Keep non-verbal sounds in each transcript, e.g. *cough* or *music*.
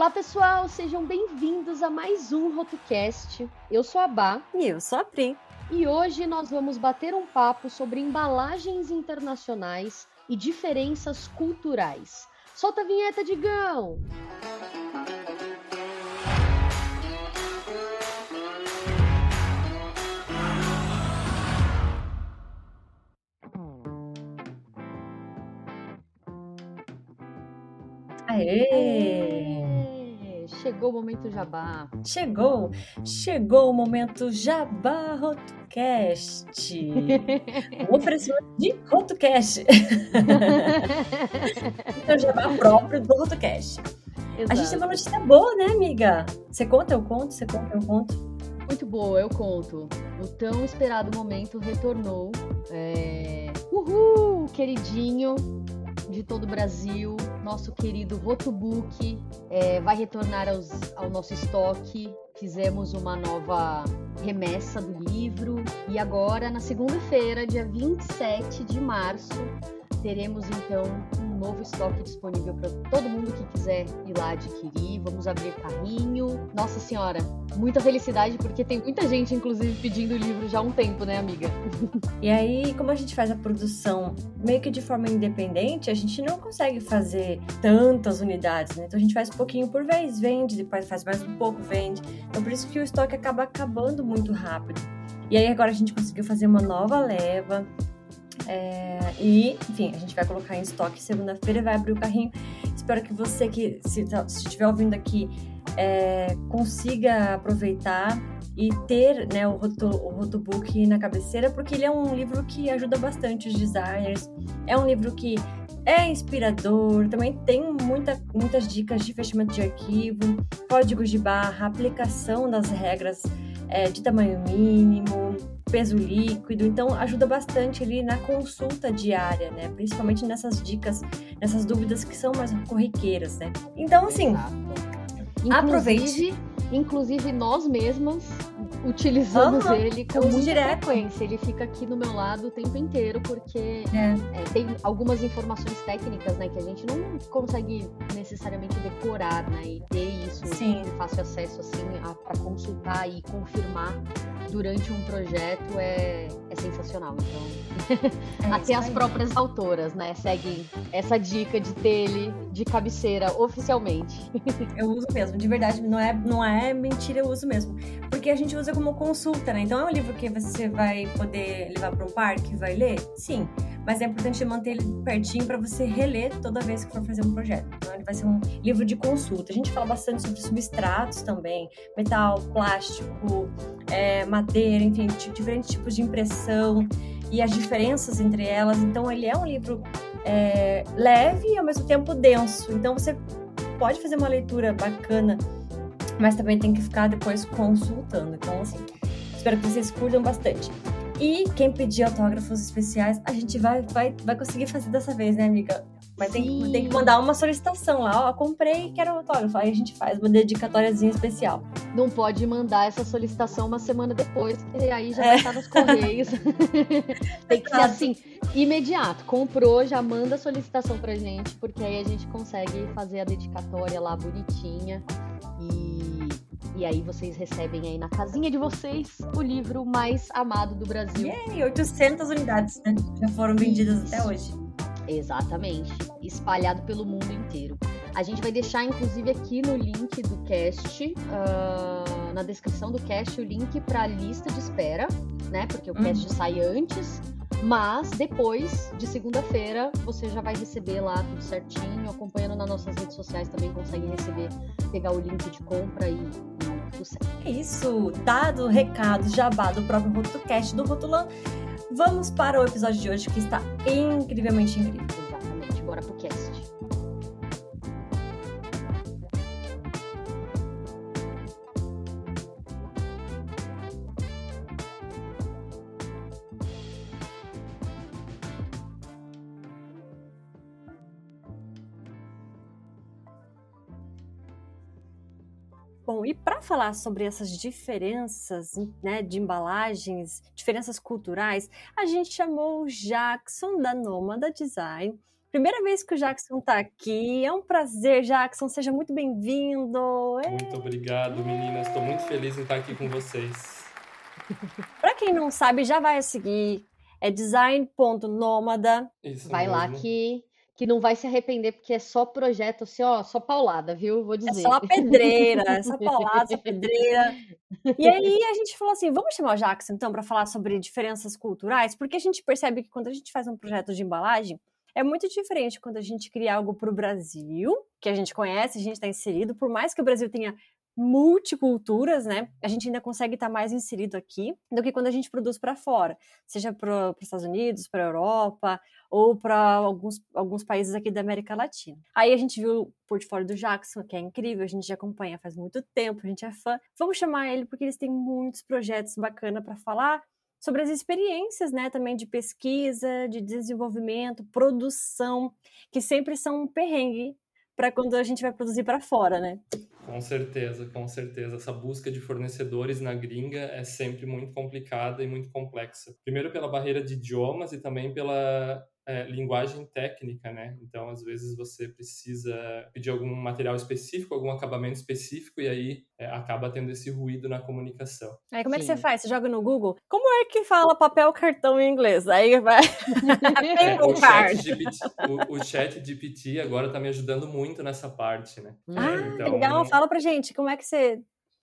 Olá, pessoal, sejam bem-vindos a mais um RotoCast. Eu sou a Bá. E eu sou a Pri. E hoje nós vamos bater um papo sobre embalagens internacionais e diferenças culturais. Solta a vinheta, Digão! Aê! Chegou o momento jabá. Chegou! Chegou o momento Jabá Rotocast. *laughs* um oferecimento de Rotocast. *laughs* então, jabá próprio do Rotocast. A gente tem uma notícia boa, né, amiga? Você conta, eu conto, você conta, eu conto. Muito boa, eu conto. O tão esperado momento retornou. É... Uhul, queridinho de todo o Brasil, nosso querido Rotobook é, vai retornar aos, ao nosso estoque. Fizemos uma nova remessa do livro e agora, na segunda-feira, dia 27 de março, teremos então um novo estoque disponível para todo mundo que quiser ir lá adquirir. Vamos abrir carrinho. Nossa Senhora, muita felicidade porque tem muita gente, inclusive, pedindo o livro já há um tempo, né, amiga? E aí, como a gente faz a produção meio que de forma independente, a gente não consegue fazer tantas unidades, né? Então a gente faz um pouquinho por vez, vende, depois faz mais um pouco, vende. Então por isso que o estoque acaba acabando muito rápido. E aí agora a gente conseguiu fazer uma nova leva. É, e, enfim, a gente vai colocar em estoque segunda-feira, vai abrir o carrinho. Espero que você que se, se estiver ouvindo aqui é, consiga aproveitar e ter né, o, roto, o rotobook na cabeceira, porque ele é um livro que ajuda bastante os designers. É um livro que é inspirador, também tem muita, muitas dicas de fechamento de arquivo, códigos de barra, aplicação das regras é, de tamanho mínimo, peso líquido, então ajuda bastante ali na consulta diária, né? Principalmente nessas dicas, nessas dúvidas que são mais corriqueiras, né? Então, assim, Inclusive, aproveite. Inclusive, nós mesmas utilizamos Aham, ele com muita direto. frequência. Ele fica aqui no meu lado o tempo inteiro, porque É. é, tem algumas informações técnicas, né, que a gente não consegue necessariamente decorar, né, e ter isso Sim. de fácil acesso, assim, para consultar e confirmar durante um projeto é, é sensacional. Então, É *laughs* até as aí. próprias autoras, né, seguem essa dica de ter ele de cabeceira oficialmente. *laughs* Eu uso mesmo, de verdade, não é, não é mentira, eu uso mesmo. Porque a gente usa como consulta, né? Então é um livro que você vai poder levar para um parque vai ler? Sim. Mas é importante manter ele pertinho para você reler toda vez que for fazer um projeto. Então ele vai ser um livro de consulta. A gente fala bastante sobre substratos também, metal, plástico, é, madeira, enfim, diferentes tipos de impressão e as diferenças entre elas. Então ele é um livro é, leve e ao mesmo tempo denso. Então você pode fazer uma leitura bacana, mas também tem que ficar depois consultando. Então, assim, espero que vocês curtam bastante. E quem pedir autógrafos especiais, a gente vai, vai, vai conseguir fazer dessa vez, né, amiga? Mas tem, que- tem que mandar uma solicitação lá, ó, comprei e quero autógrafo. Aí a gente faz uma dedicatóriazinha especial. Não pode mandar essa solicitação uma semana depois, porque aí já É. vai estar nos correios. *laughs* Tem que ser assim, imediato. Comprou, já manda a solicitação pra gente, porque aí a gente consegue fazer a dedicatória lá bonitinha. E, aí vocês recebem aí na casinha de vocês o livro mais amado do Brasil. E 800 unidades, né? Já foram vendidas até hoje. Exatamente. Espalhado pelo mundo inteiro. A gente vai deixar, inclusive, aqui no link do cast, ah, na descrição do cast, o link para a lista de espera, né? Porque o Uhum. cast sai antes. Mas depois de segunda-feira você já vai receber lá tudo certinho. Acompanhando nas nossas redes sociais também consegue receber, pegar o link de compra e, É isso, dado o recado jabá do próprio RotoCast do Rotulão, vamos para o episódio de hoje que está incrivelmente incrível. Exatamente. Bora pro cast. Bom, e para falar sobre essas diferenças né, de embalagens, diferenças culturais, a gente chamou o Jackson da Nômada Design Primeira vez que o Jackson está aqui. É um prazer, Jackson. Seja muito bem-vindo. Muito obrigado, meninas. Estou muito feliz em estar aqui com vocês. *laughs* Para quem não sabe, já vai seguir. É design.nômada. Vai mesmo. lá que que não vai se arrepender, porque é só projeto, assim, ó, só paulada, viu? Vou dizer. É só pedreira, é só paulada, só pedreira. E aí *laughs* a gente falou assim, vamos chamar o Jackson, então, para falar sobre diferenças culturais, porque a gente percebe que quando a gente faz um projeto de embalagem, é muito diferente quando a gente cria algo para o Brasil, que a gente conhece, a gente está inserido, por mais que o Brasil tenha multiculturas, né? A gente ainda consegue estar mais inserido aqui do que quando a gente produz para fora, seja para os Estados Unidos, para a Europa ou para alguns, alguns países aqui da América Latina. Aí a gente viu o portfólio do Jackson, que é incrível, a gente já acompanha faz muito tempo, a gente é fã. Vamos chamar ele porque eles têm muitos projetos bacanas para falar sobre as experiências, né, também de pesquisa, de desenvolvimento, produção, que sempre são um perrengue para quando a gente vai produzir para fora, né? Com certeza, com certeza. Essa busca de fornecedores na gringa é sempre muito complicada e muito complexa. Primeiro pela barreira de idiomas e também pela é, linguagem técnica, né? Então, às vezes você precisa pedir algum material específico, algum acabamento específico, e aí é, acaba tendo esse ruído na comunicação. Aí, como é que você faz? Você joga no Google? Como é que fala papel cartão em inglês? Aí vai. *laughs* é, o, chat GPT, o, o chat GPT agora está me ajudando muito nessa parte, né? Ah, então, legal. Fala pra gente, como é que você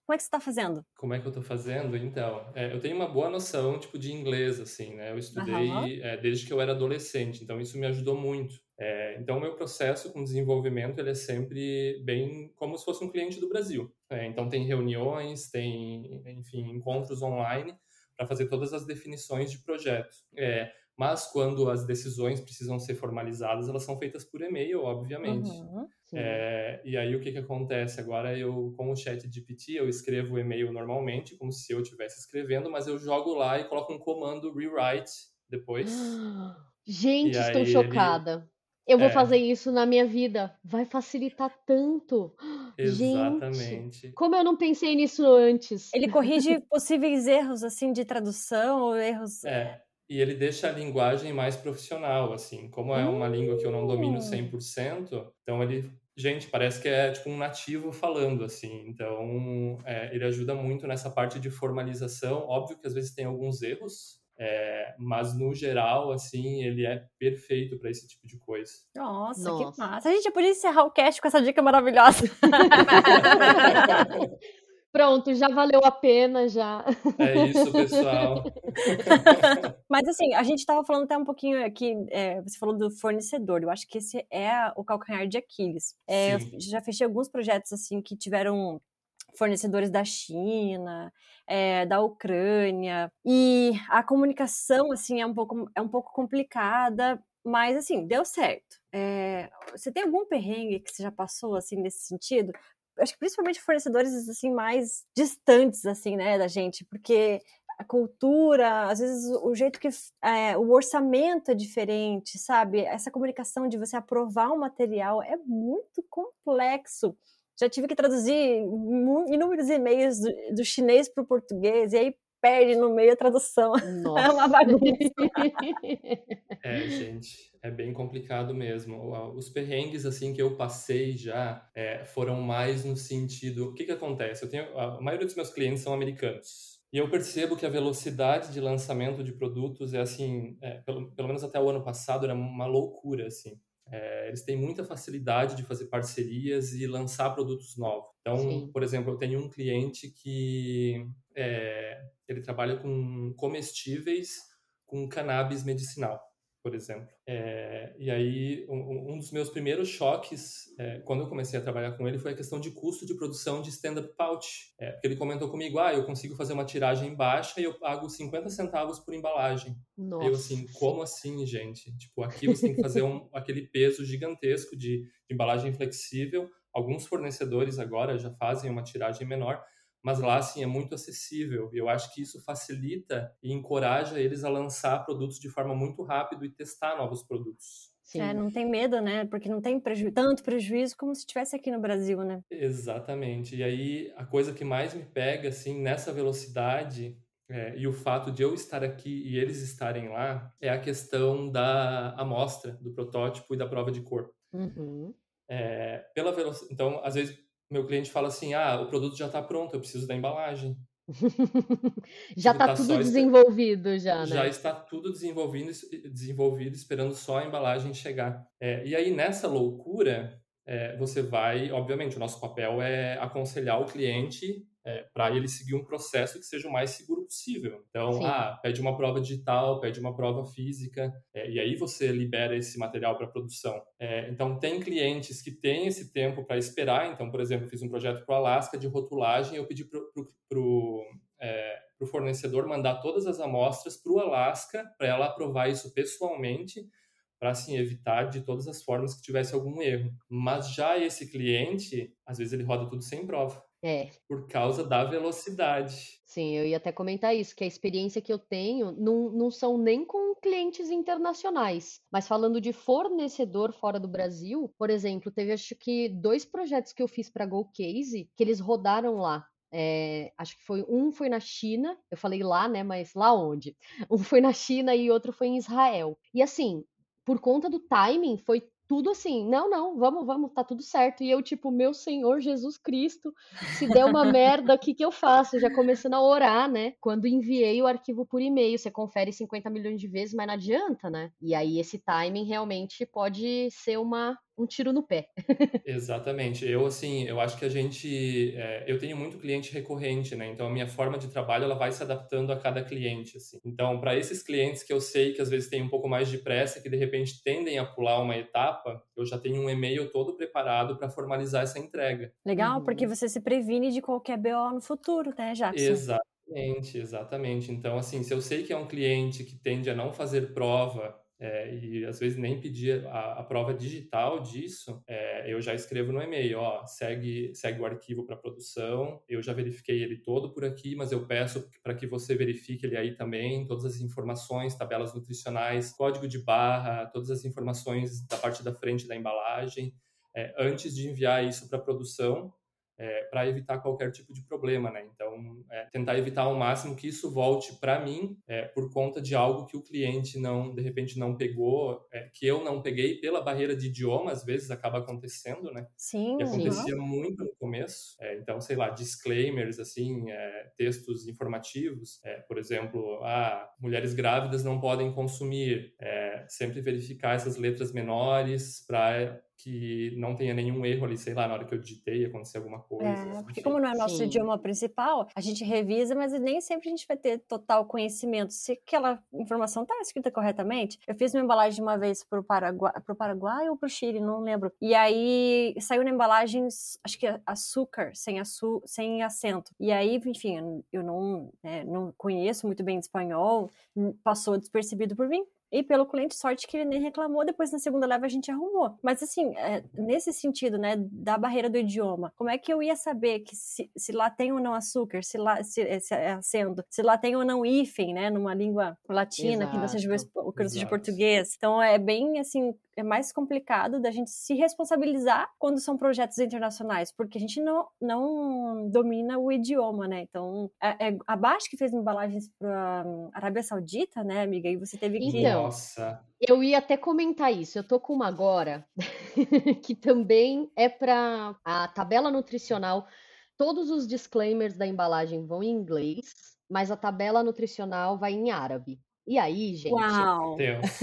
como é que você está fazendo? Como é que eu estou fazendo? Então, é, eu tenho uma boa noção, tipo, de inglês, assim, né? Eu estudei uhum. é, desde que eu era adolescente, então isso me ajudou muito. É, então, o meu processo com desenvolvimento, ele é sempre bem como se fosse um cliente do Brasil. É, então, tem reuniões, tem, enfim, encontros online para fazer todas as definições de projeto. É, mas quando as decisões precisam ser formalizadas, elas são feitas por e-mail, obviamente. Uhum, é, e aí o que, que acontece? Agora eu, com o chat GPT, eu escrevo o e-mail normalmente, como se eu estivesse escrevendo, mas eu jogo lá e coloco um comando rewrite depois. *gasps* Gente, estou chocada. Ele... Eu vou é. fazer isso na minha vida. Vai facilitar tanto. *gasps* Exatamente. Gente, como eu não pensei nisso antes. Ele corrige *laughs* possíveis erros assim de tradução ou erros. É e ele deixa a linguagem mais profissional, assim. Como é uma língua que eu não domino 100%, hum. então ele, gente, parece que é tipo um nativo falando, assim. Então, é, ele ajuda muito nessa parte de formalização. Óbvio que às vezes tem alguns erros, é, mas no geral, assim, ele é perfeito para esse tipo de coisa. Nossa, Nossa, que massa. A gente podia encerrar o cast com essa dica maravilhosa. *laughs* *laughs* Pronto, já valeu a pena, já. É isso, pessoal. *laughs* Mas assim, a gente estava falando até um pouquinho aqui, é, você falou do fornecedor, eu acho que esse é o calcanhar de Aquiles. É, eu já fechei alguns projetos assim que tiveram fornecedores da China, é, da Ucrânia, e a comunicação assim é um pouco, é um pouco complicada, mas assim, deu certo. É, você tem algum perrengue que você já passou assim nesse sentido? Acho que principalmente fornecedores assim mais distantes assim, né, da gente, porque a cultura, às vezes o jeito que é, o orçamento é diferente, sabe? Essa comunicação de você aprovar um material é muito complexo. Já tive que traduzir inúmeros e-mails do, do chinês para o português, e aí perde no meio a tradução. Nossa. *laughs* É uma bagunça. É, gente, é bem complicado mesmo. Os perrengues assim que eu passei já é, foram mais no sentido, o que que acontece? Eu tenho a maioria dos meus clientes são americanos. E eu percebo que a velocidade de lançamento de produtos é assim, é, pelo, pelo menos até o ano passado era uma loucura assim. É, eles têm muita facilidade de fazer parcerias e lançar produtos novos. Então, Sim. por exemplo, eu tenho um cliente que é, ele trabalha com comestíveis com cannabis medicinal, por exemplo. É, e aí, um, um, dos meus primeiros choques, é, quando eu comecei a trabalhar com ele, foi a questão de custo de produção de stand-up pouch. É, porque ele comentou comigo, ah, eu consigo fazer uma tiragem baixa e eu pago 50 centavos por embalagem. Nossa. Eu assim, como assim, gente? Tipo, aqui você tem que fazer um, *laughs* aquele peso gigantesco de, de embalagem flexível. Alguns fornecedores agora já fazem uma tiragem menor, mas lá assim é muito acessível. E eu acho que isso facilita e encoraja eles a lançar produtos de forma muito rápida e testar novos produtos. Sim. É, não tem medo, né? Porque não tem preju tanto prejuízo como se estivesse aqui no Brasil, né? Exatamente. E aí a coisa que mais me pega assim nessa velocidade é, e o fato de eu estar aqui e eles estarem lá é a questão da amostra, do protótipo e da prova de cor. Uhum. É, pela velocidade, então, às vezes, meu cliente fala assim: ah, o produto já está pronto, eu preciso da embalagem. *laughs* já está tudo tá desenvolvido, já, né? Já está tudo desenvolvido, desenvolvido esperando só a embalagem chegar. É, e aí, nessa loucura, é, você vai, obviamente, o nosso papel é aconselhar o cliente é, para ele seguir um processo que seja o mais seguro possível. Então, ah, pede uma prova digital, pede uma prova física, é, e aí você libera esse material para produção. É, então, tem clientes que têm esse tempo para esperar. Então, por exemplo, eu fiz um projeto para o Alasca de rotulagem, eu pedi para o é, fornecedor mandar todas as amostras para o Alasca, para ela aprovar isso pessoalmente, para assim evitar de todas as formas que tivesse algum erro. Mas já esse cliente, às vezes ele roda tudo sem prova. É. Por causa da velocidade. Sim, eu ia até comentar isso, que a experiência que eu tenho não, não são nem com clientes internacionais, mas falando de fornecedor fora do Brasil, por exemplo, teve acho que dois projetos que eu fiz para GoCase que eles rodaram lá. É, acho que foi um foi na China, eu falei lá, né? Mas lá onde? *laughs* Um foi na China e outro foi em Israel. E assim, por conta do timing, foi tudo assim, não, não, vamos, vamos, tá tudo certo. E eu, tipo, meu Senhor Jesus Cristo, se der uma *laughs* merda, o que, que eu faço? Já começando a orar, né? Quando enviei o arquivo por e-mail, você confere 50 milhões de vezes, mas não adianta, né? E aí esse timing realmente pode ser uma, um tiro no pé. *laughs* Exatamente. Eu, assim, eu acho que a gente. É, eu tenho muito cliente recorrente, né? Então, a minha forma de trabalho ela vai se adaptando a cada cliente, assim. Então, para esses clientes que eu sei que às vezes têm um pouco mais de pressa, que de repente tendem a pular uma etapa, eu já tenho um e-mail todo preparado para formalizar essa entrega. Legal, uhum. porque você se previne de qualquer BO no futuro, né, Jackson? Exatamente, exatamente. Então, assim, se eu sei que é um cliente que tende a não fazer prova é, e às vezes nem pedir a, a prova digital disso, é, eu já escrevo no e-mail, ó, segue, segue o arquivo para produção, eu já verifiquei ele todo por aqui, mas eu peço para que você verifique ele aí também, todas as informações, tabelas nutricionais, código de barra, todas as informações da parte da frente da embalagem, é, antes de enviar isso para produção, é, para evitar qualquer tipo de problema, né? Então, é, tentar evitar ao máximo que isso volte para mim é, por conta de algo que o cliente não, de repente, não pegou, é, que eu não peguei pela barreira de idioma, às vezes acaba acontecendo, né? Sim. E acontecia uhum. muito no começo. É, então, sei lá, disclaimers, assim, é, textos informativos, por exemplo, ah, mulheres grávidas não podem consumir. sempre verificar essas letras menores para que não tenha nenhum erro ali, sei lá, na hora que eu digitei acontecer alguma coisa. É, porque como não é nosso Sim. idioma principal, a gente revisa, mas nem sempre a gente vai ter total conhecimento se aquela informação está escrita corretamente. Eu fiz uma embalagem uma vez para o Paraguai, pro Paraguai ou para o Chile, não lembro. E aí saiu na embalagem, acho que açúcar, sem, açu sem acento. E aí, enfim, eu não, né, não conheço muito bem espanhol, passou despercebido por mim. E pelo cliente, sorte que ele nem reclamou, depois na segunda leva a gente arrumou. Mas assim, é, nesse sentido, né, da barreira do idioma, como é que eu ia saber que se, se lá tem ou não açúcar, se lá se, se é acendo, se lá tem ou não hífen, né, numa língua latina, exato, que não seja, que não seja português. Então é bem assim, é mais complicado da gente se responsabilizar quando são projetos internacionais, porque a gente não, não domina o idioma, né? Então, é, é a Baixo que fez embalagens para Arábia Saudita, né, amiga? E você teve que. Então, Nossa. Eu ia até comentar isso. Eu tô com uma agora *laughs* que também é para a tabela nutricional. Todos os disclaimers da embalagem vão em inglês, mas a tabela nutricional vai em árabe. E aí, gente. Uau!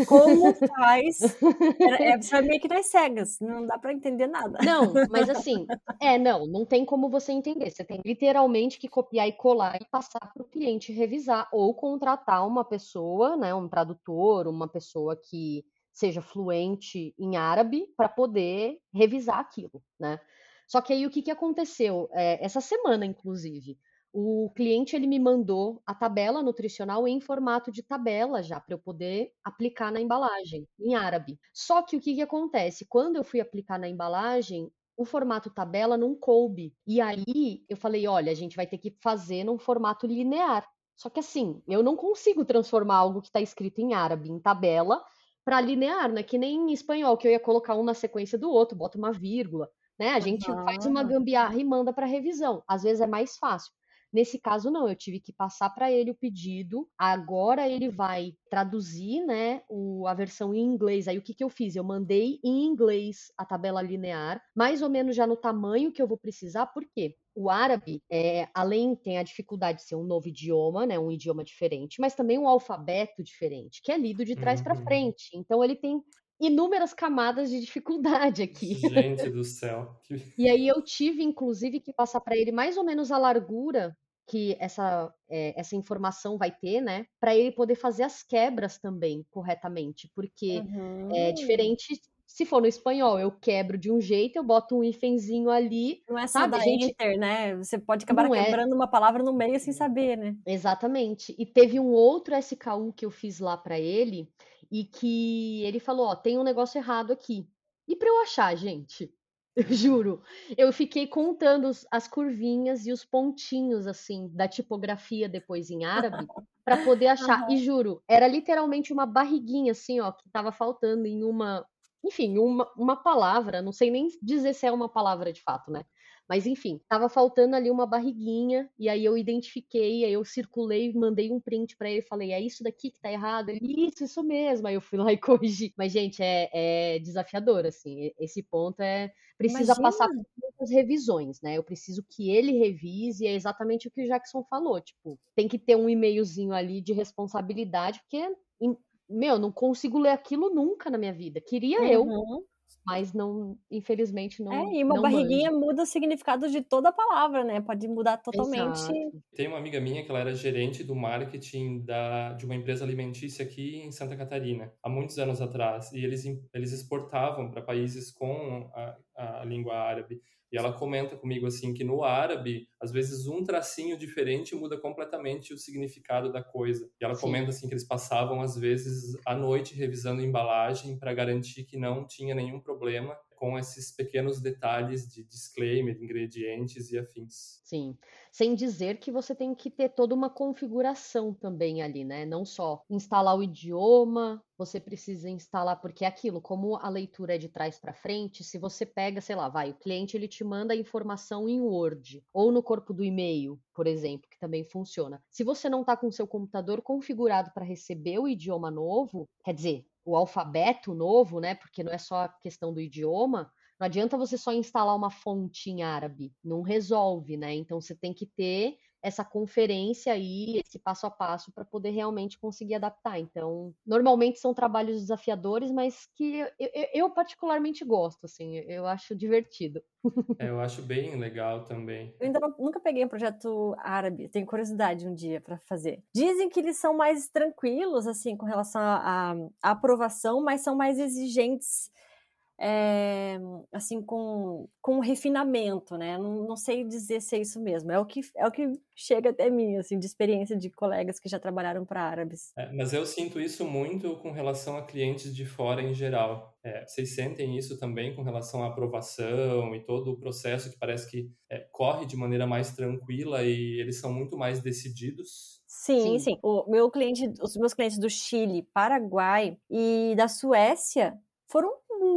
Como faz? *laughs* É, é meio que das cegas, não dá para entender nada. Não, mas *laughs* assim, é, não, não tem como você entender. Você tem literalmente que copiar e colar e passar para o cliente revisar, ou contratar uma pessoa, né, um tradutor, uma pessoa que seja fluente em árabe para poder revisar aquilo, né? Só que aí o que, que aconteceu? É, essa semana, inclusive o cliente ele me mandou a tabela nutricional em formato de tabela já para eu poder aplicar na embalagem em árabe. Só que o que, que acontece? Quando eu fui aplicar na embalagem, o formato tabela não coube. E aí eu falei, olha, a gente vai ter que fazer num formato linear. Só que assim, eu não consigo transformar algo que está escrito em árabe em tabela para linear, não é que nem em espanhol, que eu ia colocar um na sequência do outro, bota uma vírgula, né? A gente uhum. faz uma gambiarra e manda para revisão. Às vezes é mais fácil. Nesse caso, não, eu tive que passar para ele o pedido. Agora ele vai traduzir, né, o, a versão em inglês. Aí o que, que eu fiz? Eu mandei em inglês a tabela linear, mais ou menos já no tamanho que eu vou precisar, por quê? o árabe, é, além tem a dificuldade de ser um novo idioma, né, um idioma diferente, mas também um alfabeto diferente, que é lido de trás uhum. para frente. Então ele tem inúmeras camadas de dificuldade aqui. Gente do céu. E aí eu tive, inclusive, que passar para ele mais ou menos a largura que essa, é, essa informação vai ter, né? Para ele poder fazer as quebras também corretamente. Porque uhum. é diferente se for no espanhol, eu quebro de um jeito, eu boto um hífenzinho ali. Não é só sabe, gente... enter, né? Você pode acabar Não é. quebrando é. uma palavra no meio sem saber, né? Exatamente. E teve um outro SKU que eu fiz lá para ele, e que ele falou: Ó, tem um negócio errado aqui. E para eu achar, gente, eu *laughs* juro, eu fiquei contando as curvinhas e os pontinhos, assim, da tipografia depois em árabe, *laughs* para poder achar. Uhum. E juro, era literalmente uma barriguinha, assim, ó, que tava faltando em uma. Enfim, uma, uma palavra, não sei nem dizer se é uma palavra de fato, né? Mas enfim, tava faltando ali uma barriguinha, e aí eu identifiquei, aí eu circulei, mandei um print para ele, falei, é isso daqui que tá errado? Ele, isso, isso mesmo. Aí eu fui lá e *laughs* corrigi. Mas, gente, é, é desafiador, assim, esse ponto é, precisa Imagina. passar por muitas revisões, né? Eu preciso que ele revise, é exatamente o que o Jackson falou, tipo, tem que ter um e-mailzinho ali de responsabilidade, porque meu, não consigo ler aquilo nunca na minha vida. Queria uhum. eu, mas não, infelizmente não. É, e uma barriguinha manjo. muda o significado de toda a palavra, né? Pode mudar totalmente. Exato. Tem uma amiga minha que ela era gerente do marketing da, de uma empresa alimentícia aqui em Santa Catarina, há muitos anos atrás, e eles, eles exportavam para países com a, a língua árabe. E ela comenta comigo assim que no árabe, às vezes um tracinho diferente muda completamente o significado da coisa. E ela Sim. comenta assim que eles passavam às vezes à noite revisando a embalagem para garantir que não tinha nenhum problema com esses pequenos detalhes de disclaimer, ingredientes e afins. Sim, sem dizer que você tem que ter toda uma configuração também ali, né? Não só instalar o idioma, você precisa instalar porque é aquilo, como a leitura é de trás para frente, se você pega, sei lá, vai, o cliente ele te manda a informação em Word ou no corpo do e-mail, por exemplo, que também funciona. Se você não está com seu computador configurado para receber o idioma novo, quer dizer, o alfabeto novo, né? Porque não é só a questão do idioma. Não adianta você só instalar uma fonte em árabe, não resolve, né? Então você tem que ter essa conferência aí, esse passo a passo para poder realmente conseguir adaptar. Então, normalmente são trabalhos desafiadores, mas que eu, eu, eu particularmente gosto, assim, eu acho divertido. *laughs* É, eu acho bem legal também. Eu ainda não, nunca peguei um projeto árabe, tenho curiosidade um dia para fazer. Dizem que eles são mais tranquilos, assim, com relação à aprovação, mas são mais exigentes é, assim com, com refinamento, né? Não, não, sei dizer se é isso mesmo. É o que é o que chega até mim, assim, de experiência de colegas que já trabalharam para árabes. É, mas eu sinto isso muito com relação a clientes de fora em geral. É, vocês sentem isso também com relação à aprovação e todo o processo que parece que é, corre de maneira mais tranquila e eles são muito mais decididos? Sim, sim, sim. O meu cliente, os meus clientes do Chile, Paraguai e da Suécia foram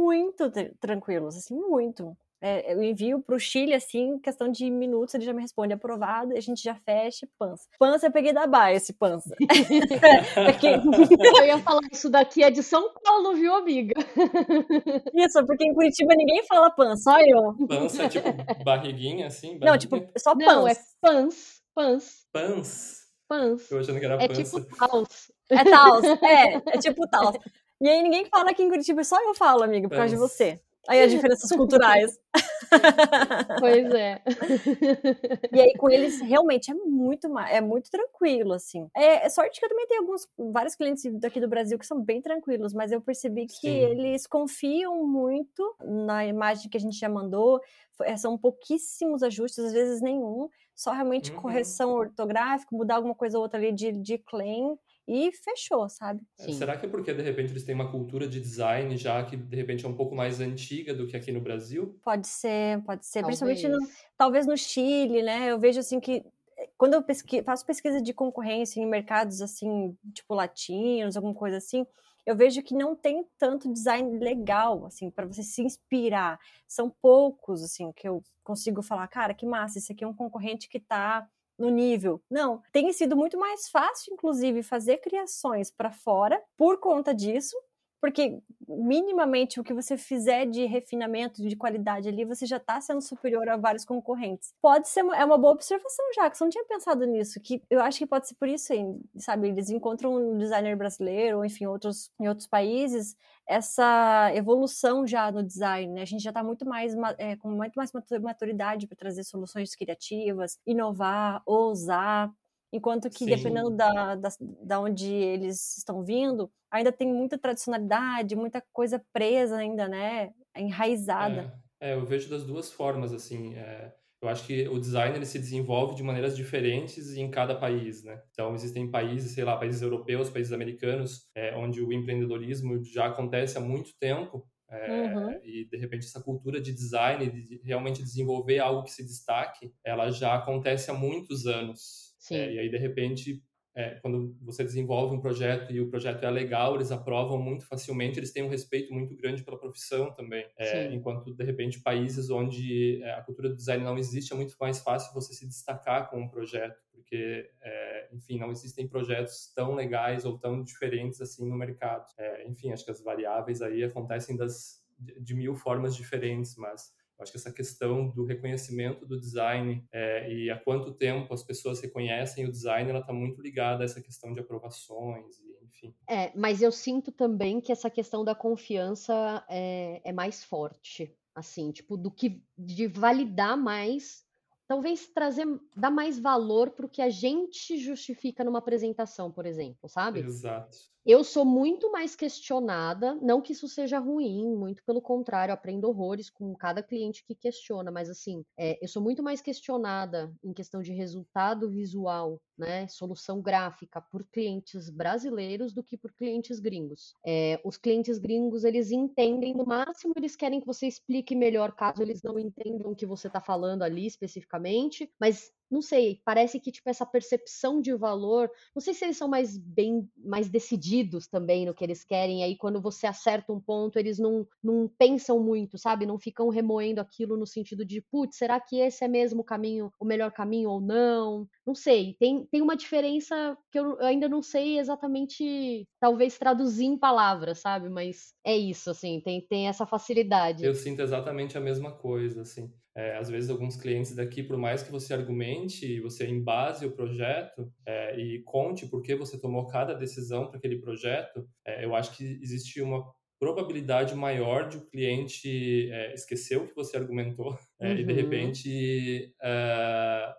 muito tranquilos, assim, muito. É, eu envio para o Chile, assim, questão de minutos, ele já me responde aprovado, e a gente já fecha pança. Pança eu peguei da baia, esse pança. *laughs* porque... *laughs* Eu ia falar, isso daqui é de São Paulo, viu, amiga? *laughs* Isso, porque em Curitiba ninguém fala pança, só eu. Pança é tipo barriguinha, assim? Barriguinha? Não, tipo, só pança. Não, é pans, pans. Pans? Pans. Eu achando que era é pança. É tipo taus. É taus, é, é tipo taus. E aí ninguém fala aqui em Curitiba, só eu falo, amigo, por causa de você. Aí as diferenças culturais. *laughs* Pois é. *laughs* E aí com eles realmente é muito é muito tranquilo assim. É, é, sorte que eu também tenho alguns vários clientes daqui do Brasil que são bem tranquilos, mas eu percebi que Sim. eles confiam muito na imagem que a gente já mandou. É, são pouquíssimos ajustes, às vezes nenhum, só realmente uhum. correção ortográfica, mudar alguma coisa ou outra ali de, de claim e fechou, sabe? É, Sim. Será que é porque de repente eles têm uma cultura de design já que de repente é um pouco mais antiga do que aqui no Brasil? Pode ser, pode ser. Talvez. Principalmente no, talvez no Chile, né? Eu vejo assim que eh, quando eu pesqui, faço pesquisa de concorrência em mercados assim, tipo latinos, alguma coisa assim, eu vejo que não tem tanto design legal, assim, para você se inspirar. São poucos, assim, que eu consigo falar, cara, que massa, esse aqui é um concorrente que tá no nível. Não, tem sido muito mais fácil, inclusive, fazer criações para fora por conta disso, porque minimamente o que você fizer de refinamento, de qualidade ali, você já está sendo superior a vários concorrentes. Pode ser, é uma boa observação, Jackson, não tinha pensado nisso, que eu acho que pode ser por isso, sabe, eles encontram um designer brasileiro, ou enfim, outros, em outros países, essa evolução já no design, né? A gente já está muito mais, é, com muito mais maturidade para trazer soluções criativas, inovar, ousar, Enquanto que, Sim. dependendo da, da, da onde eles estão vindo, ainda tem muita tradicionalidade, muita coisa presa ainda, né? Enraizada. É, é eu vejo das duas formas, assim. É, eu acho que o design ele se desenvolve de maneiras diferentes em cada país, né? Então, existem países, sei lá, países europeus, países americanos, é, onde o empreendedorismo já acontece há muito tempo, é, uhum. E de repente essa cultura de design, de realmente desenvolver algo que se destaque, ela já acontece há muitos anos. É, e aí, de repente, é, quando você desenvolve um projeto e o projeto é legal, eles aprovam muito facilmente, eles têm um respeito muito grande pela profissão também. É, enquanto, de repente, países onde é, a cultura do design não existe, é muito mais fácil você se destacar com um projeto, porque, é, enfim, não existem projetos tão legais ou tão diferentes assim no mercado. É, enfim, acho que as variáveis aí acontecem das, de, de mil formas diferentes, mas acho que essa questão do reconhecimento do design é, e há quanto tempo as pessoas reconhecem o design, ela está muito ligada a essa questão de aprovações, e, enfim. É, mas eu sinto também que essa questão da confiança é, é mais forte, assim, tipo, do que de validar mais talvez trazer, dar mais valor para o que a gente justifica numa apresentação, por exemplo, sabe? Exato. Eu sou muito mais questionada, não que isso seja ruim, muito pelo contrário, aprendo horrores com cada cliente que questiona, mas assim, é, eu sou muito mais questionada em questão de resultado visual, né, solução gráfica por clientes brasileiros do que por clientes gringos. É, os clientes gringos, eles entendem, no máximo, eles querem que você explique melhor, caso eles não entendam o que você está falando ali especificamente, mas não sei, parece que tipo essa percepção de valor, não sei se eles são mais bem mais decididos também no que eles querem, aí quando você acerta um ponto, eles não, não pensam muito, sabe? Não ficam remoendo aquilo no sentido de, putz, será que esse é mesmo o caminho, o melhor caminho ou não? Não sei, tem, tem uma diferença que eu ainda não sei exatamente, talvez traduzir em palavras, sabe? Mas é isso, assim, tem, tem essa facilidade. Eu sinto exatamente a mesma coisa, assim. É, às vezes, alguns clientes daqui, por mais que você argumente, você embase o projeto é, e conte por que você tomou cada decisão para aquele projeto, é, eu acho que existe uma probabilidade maior de o cliente é, esquecer o que você argumentou uhum. *laughs* e, de uhum. repente, é,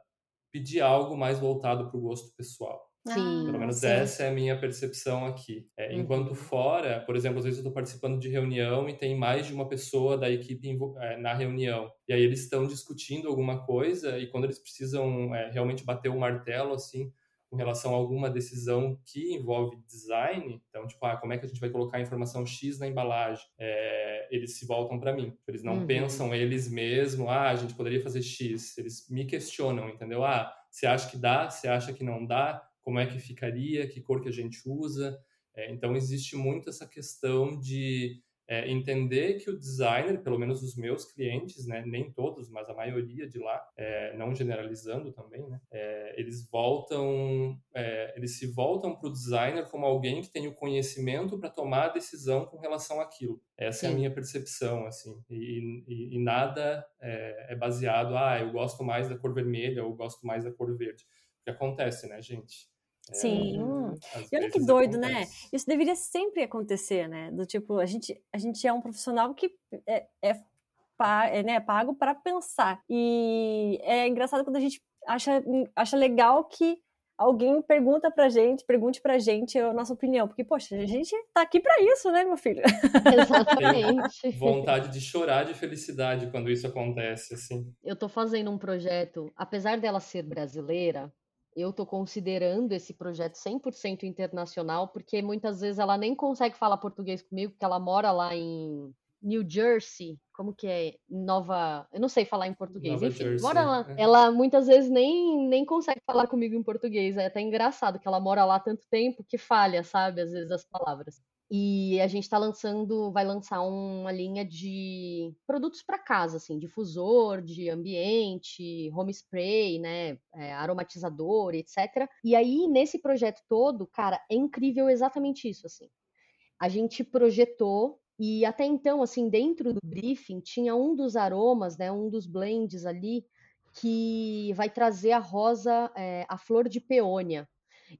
pedir algo mais voltado para o gosto pessoal. Sim, Pelo menos sim. essa é a minha percepção aqui. É, enquanto uhum. fora, por exemplo, às vezes eu estou participando de reunião e tem mais de uma pessoa da equipe é, na reunião. E aí eles estão discutindo alguma coisa e quando eles precisam é, realmente bater o martelo, assim, com relação a alguma decisão que envolve design, então, tipo, ah, como é que a gente vai colocar a informação X na embalagem? É, eles se voltam para mim. Eles não uhum. pensam eles mesmos, ah, a gente poderia fazer X. Eles me questionam, entendeu? Ah, você acha que dá? Você acha que não dá? Como é que ficaria, que cor que a gente usa. É, então, existe muito essa questão de é, entender que o designer, pelo menos os meus clientes, né, nem todos, mas a maioria de lá, é, não generalizando também, né, é, eles voltam, é, eles se voltam para o designer como alguém que tem o conhecimento para tomar a decisão com relação àquilo. Essa Sim. é a minha percepção, assim, e, e, e nada é, é baseado, ah, eu gosto mais da cor vermelha ou gosto mais da cor verde. Que acontece, né, gente? Sim. É, e olha que doido, né? acontece. né? Isso deveria sempre acontecer, né? Do tipo, a gente, a gente é um profissional que é, é, é né, pago para pensar. E é engraçado quando a gente acha, acha legal que alguém pergunta pra gente, pergunte pra gente a nossa opinião, porque, poxa, a gente tá aqui para isso, né, meu filho? *laughs* Exatamente. vontade de chorar de felicidade quando isso acontece, assim. Eu tô fazendo um projeto, apesar dela ser brasileira, eu estou considerando esse projeto 100% internacional, porque muitas vezes ela nem consegue falar português comigo, porque ela mora lá em New Jersey, como que é? Nova. Eu não sei falar em português. Nova Enfim, Jersey. mora lá. É. Ela muitas vezes nem, nem consegue falar comigo em português. É até engraçado que ela mora lá tanto tempo que falha, sabe? Às vezes as palavras. E a gente está lançando, vai lançar uma linha de produtos para casa, assim, difusor, de ambiente, home spray, né, é, aromatizador, etc. E aí, nesse projeto todo, cara, é incrível exatamente isso, assim. A gente projetou e até então, assim, dentro do briefing, tinha um dos aromas, né, um dos blends ali, que vai trazer a rosa, é, a flor de peônia.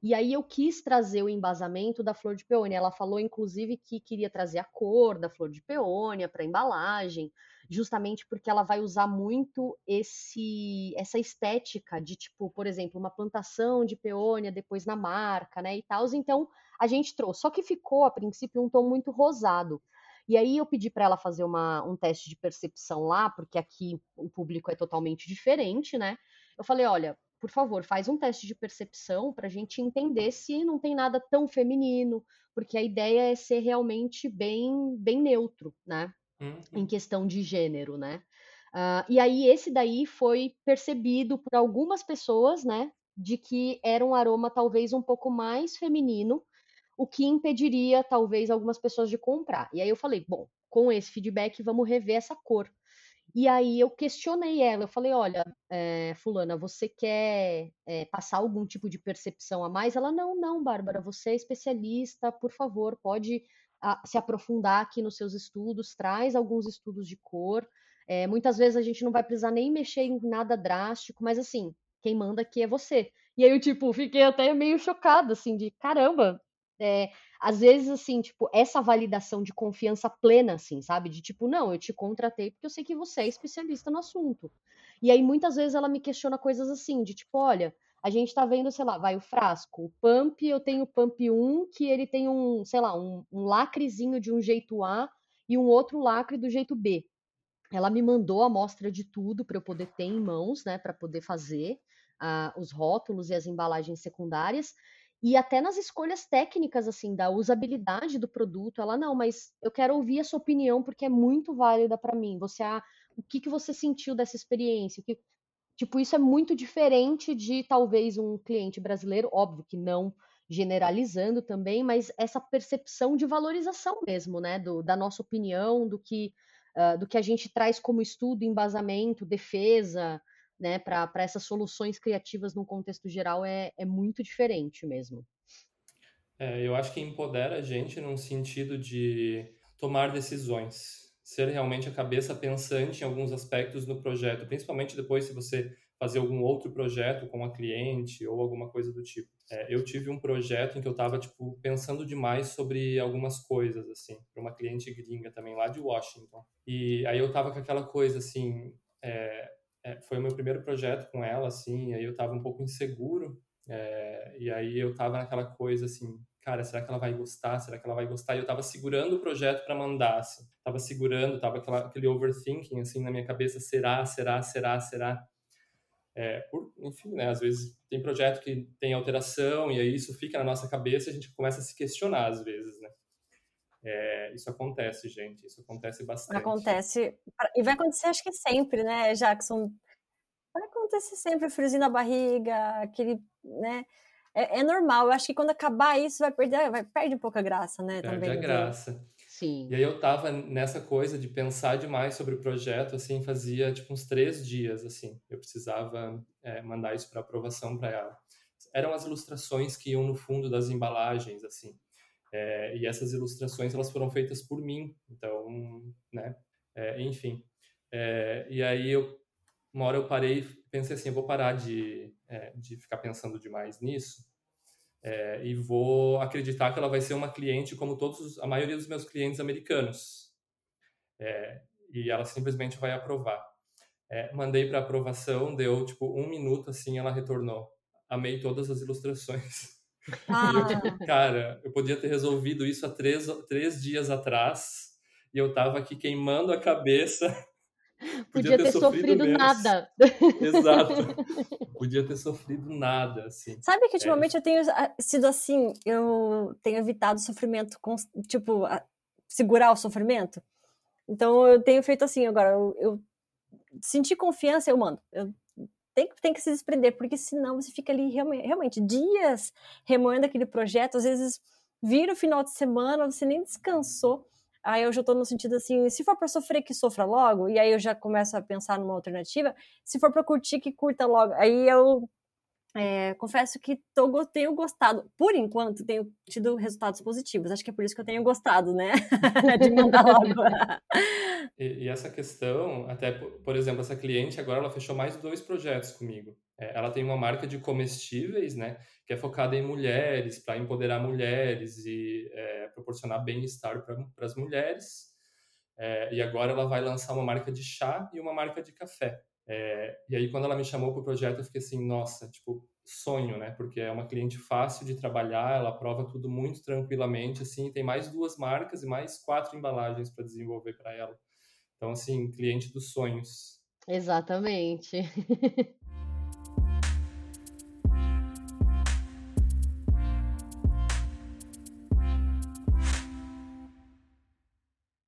E aí eu quis trazer o embasamento da flor de peônia. Ela falou, inclusive, que queria trazer a cor da flor de peônia para a embalagem, justamente porque ela vai usar muito esse essa estética de tipo, por exemplo, uma plantação de peônia depois na marca, né, e tal. Então a gente trouxe. Só que ficou a princípio um tom muito rosado. E aí eu pedi para ela fazer uma, um teste de percepção lá, porque aqui o público é totalmente diferente, né? Eu falei, olha, por favor, faz um teste de percepção para a gente entender se não tem nada tão feminino, porque a ideia é ser realmente bem, bem neutro, né? Uhum. Em questão de gênero, né? Uh, e aí esse daí foi percebido por algumas pessoas, né? De que era um aroma talvez um pouco mais feminino, o que impediria talvez algumas pessoas de comprar. E aí eu falei, bom, com esse feedback vamos rever essa cor. E aí eu questionei ela, eu falei, olha, é, fulana, você quer é, passar algum tipo de percepção a mais? Ela, não, não, Bárbara, você é especialista, por favor, pode a, ah, se aprofundar aqui nos seus estudos, traz alguns estudos de cor. É, muitas vezes a gente não vai precisar nem mexer em nada drástico, mas assim, quem manda aqui é você. E aí eu, tipo, fiquei até meio chocada, assim, de caramba, é, às vezes, assim, tipo, essa validação de confiança plena, assim, sabe? De tipo, não, eu te contratei porque eu sei que você é especialista no assunto. E aí, muitas vezes, ela me questiona coisas assim, de tipo, olha, a gente tá vendo, sei lá, vai o frasco, o pump, eu tenho o pump 1, que ele tem um, sei lá, um, um lacrezinho de um jeito A e um outro lacre do jeito B. Ela me mandou a amostra de tudo para eu poder ter em mãos, né, para poder fazer uh, os rótulos e as embalagens secundárias e até nas escolhas técnicas, assim, da usabilidade do produto, ela, não, mas eu quero ouvir a sua opinião porque é muito válida para mim. Você, ah, o que, que você sentiu dessa experiência? Que, tipo, isso é muito diferente de talvez um cliente brasileiro, óbvio que não generalizando também, mas essa percepção de valorização mesmo, né, do, da nossa opinião, do que, uh, do que a gente traz como estudo, embasamento, defesa, né, para essas soluções criativas no contexto geral é, é muito diferente mesmo. É, eu acho que empodera a gente num sentido de tomar decisões, ser realmente a cabeça pensante em alguns aspectos no projeto, principalmente depois se você fazer algum outro projeto com a cliente ou alguma coisa do tipo. É, eu tive um projeto em que eu estava tipo pensando demais sobre algumas coisas assim, para uma cliente gringa também lá de Washington. E aí eu estava com aquela coisa assim, é, é, foi o meu primeiro projeto com ela, assim, aí eu tava um pouco inseguro, é, e aí eu tava naquela coisa assim, cara, será que ela vai gostar? Será que ela vai gostar? E eu tava segurando o projeto para mandar, assim, tava segurando, tava aquela, aquele overthinking, assim, na minha cabeça, será, será, será, será? É, por, enfim, né, às vezes tem projeto que tem alteração e aí isso fica na nossa cabeça e a gente começa a se questionar às vezes? É, isso acontece, gente, isso acontece bastante. Acontece, e vai acontecer acho que sempre, né, Jackson? Vai acontecer sempre, friozinho na barriga, aquele, né? É, é, normal, eu acho que quando acabar isso vai perder, vai perder um pouco a graça, né? Perde também, a graça. Sim. E aí eu tava nessa coisa de pensar demais sobre o projeto, assim, fazia tipo uns três dias, assim, eu precisava é, mandar isso para aprovação para ela. Eram as ilustrações que iam no fundo das embalagens, assim. É, e essas ilustrações elas foram feitas por mim, então, né? É, enfim. É, e aí eu uma hora eu parei pensei assim, eu vou parar de, é, de ficar pensando demais nisso é, e vou acreditar que ela vai ser uma cliente como todos a maioria dos meus clientes americanos é, e ela simplesmente vai aprovar. mandei para aprovação, deu tipo um minuto assim, ela retornou. Amei todas as ilustrações. *laughs* Ah. Eu, cara, eu podia ter resolvido isso há três, três dias atrás e eu tava aqui queimando a cabeça. *laughs* Podia, podia ter, ter, sofrido, sofrido nada. *laughs* Exato. *laughs* Podia ter sofrido nada, assim. Sabe que ultimamente é. eu tenho ah, sido assim, eu tenho evitado sofrimento, tipo, segurar o sofrimento. Então eu tenho feito assim agora, eu, eu senti confiança, eu mando. Eu tem, tem que se desprender, porque senão você fica ali realmente, realmente dias remoendo aquele projeto, às vezes vira o final de semana, você nem descansou. Aí eu já tô no sentido assim, se for para sofrer, que sofra logo, e aí eu já começo a pensar numa alternativa. Se for para curtir, que curta logo. Aí eu é, confesso que tô, tenho gostado, por enquanto, tenho tido resultados positivos. Acho que é por isso que eu tenho gostado, né? *laughs* de mandar logo. e, e, essa questão, até, por exemplo, essa cliente agora ela fechou mais dois projetos comigo. É, ela tem uma marca de comestíveis, né? Que é focada em mulheres, para empoderar mulheres e é, proporcionar bem-estar para as mulheres. É, e agora ela vai lançar uma marca de chá e uma marca de café. É, e aí, quando ela me chamou para o projeto, eu fiquei assim, nossa, tipo, sonho, né? Porque é uma cliente fácil de trabalhar, ela prova tudo muito tranquilamente, assim, tem mais duas marcas e mais quatro embalagens para desenvolver para ela. Então, assim, cliente dos sonhos. Exatamente. *laughs*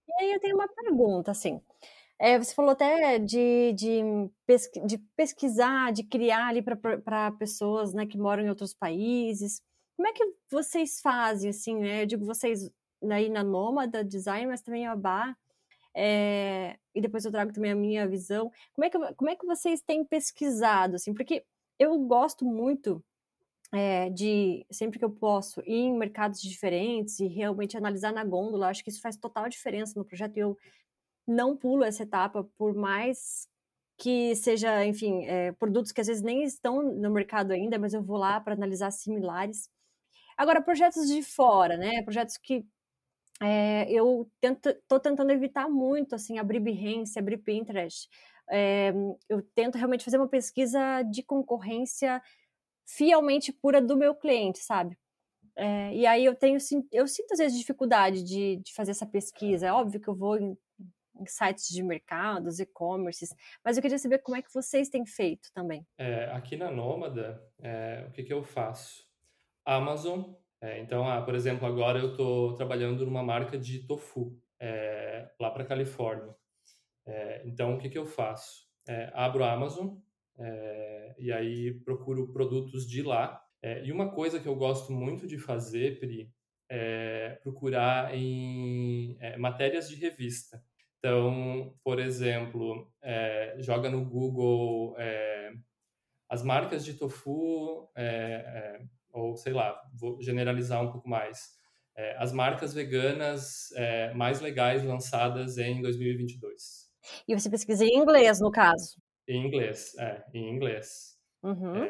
e aí eu tenho uma pergunta, assim. É, você falou até de, de, de pesquisar, de criar ali para pessoas né, que moram em outros países. Como é que vocês fazem, assim, né? Eu digo vocês aí na Nômada Design, mas também a Bar, é, e depois eu trago também a minha visão. Como é que, como é que vocês têm pesquisado, assim? Porque eu gosto muito é, de, sempre que eu posso, ir em mercados diferentes e realmente analisar na gôndola. Acho que isso faz total diferença no projeto. Eu não pulo essa etapa, por mais que seja, enfim, é, produtos que às vezes nem estão no mercado ainda, mas eu vou lá para analisar similares. Agora, projetos de fora, né? Projetos que é, eu estou tentando evitar muito, assim, abrir Behance, abrir Pinterest. É, eu tento realmente fazer uma pesquisa de concorrência fielmente pura do meu cliente, sabe? É, e aí eu tenho, eu sinto às vezes dificuldade de, de fazer essa pesquisa. É óbvio que eu vou sites de mercados, e-commerces, mas eu queria saber como é que vocês têm feito também. É, aqui na Nômada, é, o que, que eu faço? Amazon, é, então, ah, por exemplo, agora eu estou trabalhando numa marca de tofu é, lá para Califórnia. É, então, o que, que eu faço? É, abro a Amazon e aí procuro produtos de lá. e uma coisa que eu gosto muito de fazer, Pri, é procurar em matérias de revista. Então, por exemplo, é, joga no Google é, as marcas de tofu, é, ou sei lá, vou generalizar um pouco mais, as marcas veganas mais legais lançadas em 2022. E você pesquisa em inglês, no caso? Em inglês, é, em inglês. Uhum.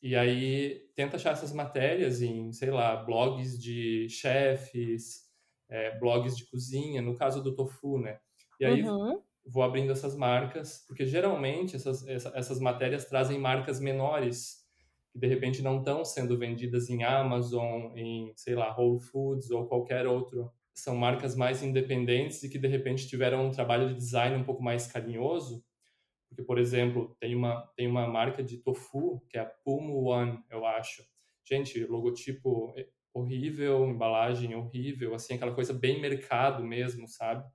e aí tenta achar essas matérias em, sei lá, blogs de chefes, é, blogs de cozinha, no caso do tofu, né? E aí uhum. vou abrindo essas marcas, porque geralmente essas, essas matérias trazem marcas menores, que de repente não estão sendo vendidas em Amazon, em, sei lá, Whole Foods ou qualquer outro. São marcas mais independentes e que de repente tiveram um trabalho de design um pouco mais carinhoso. Porque, por exemplo, tem uma, tem uma marca de tofu, que é a Pumo One, eu acho. Gente, logotipo horrível, embalagem horrível, assim, aquela coisa bem mercado mesmo, sabe?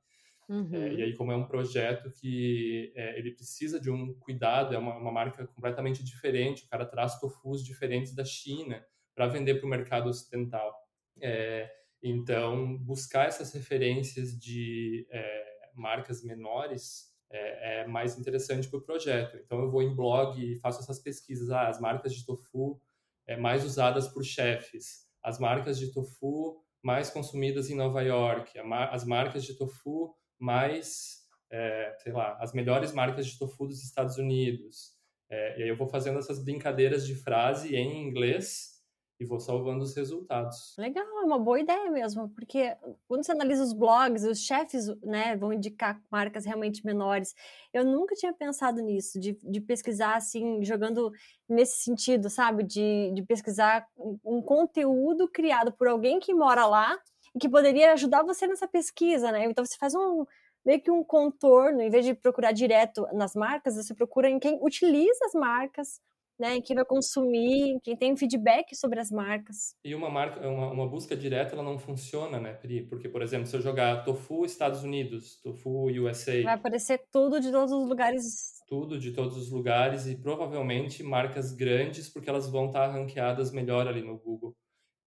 Uhum. É, e aí, como é um projeto que é, ele precisa de um cuidado, é uma, uma, marca completamente diferente, o cara traz tofus diferentes da China para vender para o mercado ocidental. É, então, buscar essas referências de é, marcas menores é, é mais interessante para o projeto. Então, eu vou em blog e faço essas pesquisas. Ah, as marcas de tofu é, mais usadas por chefes as marcas de tofu mais consumidas em Nova York, as marcas de tofu mais, é, sei lá, as melhores marcas de tofu dos Estados Unidos. É, e aí eu vou fazendo essas brincadeiras de frase em inglês e vou salvando os resultados. Legal, é uma boa ideia mesmo, porque quando você analisa os blogs, os chefes né, vão indicar marcas realmente menores. Eu nunca tinha pensado nisso, de, de pesquisar assim, jogando nesse sentido, sabe? De, de pesquisar um conteúdo criado por alguém que mora lá e que poderia ajudar você nessa pesquisa, né? Então você faz um meio que um contorno, em vez de procurar direto nas marcas, você procura em quem utiliza as marcas né, quem vai consumir, quem tem feedback sobre as marcas. E uma marca, uma, uma, busca direta, ela não funciona, né, Pri? Porque, por exemplo, se eu jogar Tofu Estados Unidos, Tofu USA... Vai aparecer tudo de todos os lugares. Tudo de todos os lugares e provavelmente marcas grandes, porque elas vão estar ranqueadas melhor ali no Google.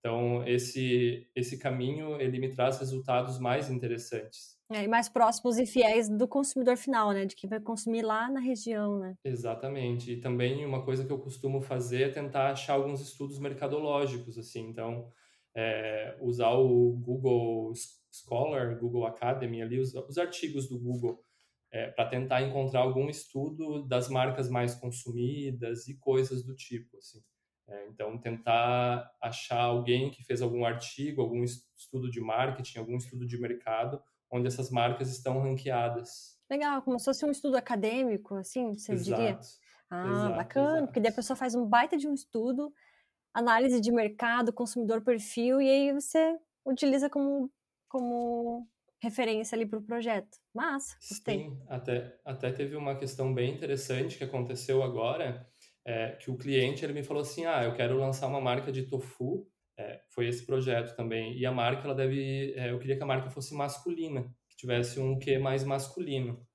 Então, esse, esse caminho, ele me traz resultados mais interessantes. É, mais próximos e fiéis do consumidor final, né? De quem vai consumir lá na região, né? Exatamente. E também uma coisa que eu costumo fazer é tentar achar alguns estudos mercadológicos, assim. Então, é, usar o Google Scholar, Google Academy, ali, os, os artigos do Google, é, para tentar encontrar algum estudo das marcas mais consumidas e coisas do tipo, assim. É, então, tentar achar alguém que fez algum artigo, algum estudo de marketing, algum estudo de mercado, onde essas marcas estão ranqueadas. Legal, como se fosse um estudo acadêmico, assim, você exato, diria? Ah, exato, bacana, exato. porque daí a pessoa faz um baita de um estudo, análise de mercado, consumidor perfil, e aí você utiliza como, como referência ali para o projeto. Massa, gostei. Sim, até, até teve uma questão bem interessante que aconteceu agora, é, que o cliente ele me falou assim, ah, eu quero lançar uma marca de tofu, é, foi esse projeto também, e a marca ela deve, é, eu queria que a marca fosse masculina, que tivesse um quê mais masculino.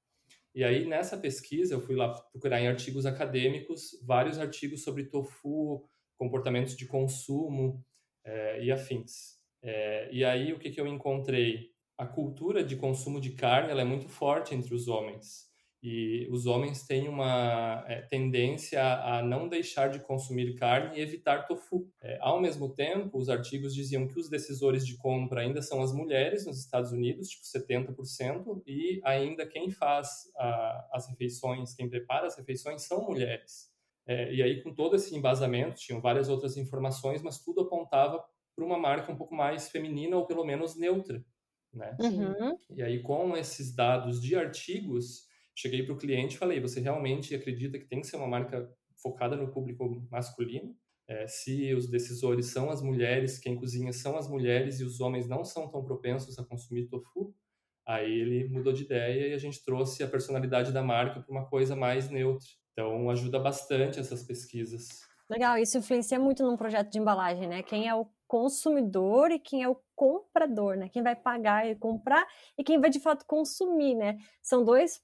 E aí nessa pesquisa eu fui lá procurar em artigos acadêmicos vários artigos sobre tofu, comportamentos de consumo é, e afins. É, e aí o que, que eu encontrei? A cultura de consumo de carne ela é muito forte entre os homens e os homens têm uma é, tendência a não deixar de consumir carne e evitar tofu. É, ao mesmo tempo, os artigos diziam que os decisores de compra ainda são as mulheres nos Estados Unidos, tipo 70%, e ainda quem faz a, as refeições, quem prepara as refeições são mulheres. É, e aí, com todo esse embasamento, tinham várias outras informações, mas tudo apontava para uma marca um pouco mais feminina ou pelo menos neutra. Né? Uhum. E aí, com esses dados de artigos, cheguei para o cliente e falei: você realmente acredita que tem que ser uma marca focada no público masculino? É, se os decisores são as mulheres, quem cozinha são as mulheres e os homens não são tão propensos a consumir tofu, aí ele mudou de ideia e a gente trouxe a personalidade da marca para uma coisa mais neutra. Então ajuda bastante essas pesquisas. Legal, isso influencia muito num projeto de embalagem, né? Quem é o consumidor e quem é o comprador, né? Quem vai pagar e comprar e quem vai de fato consumir, né? São dois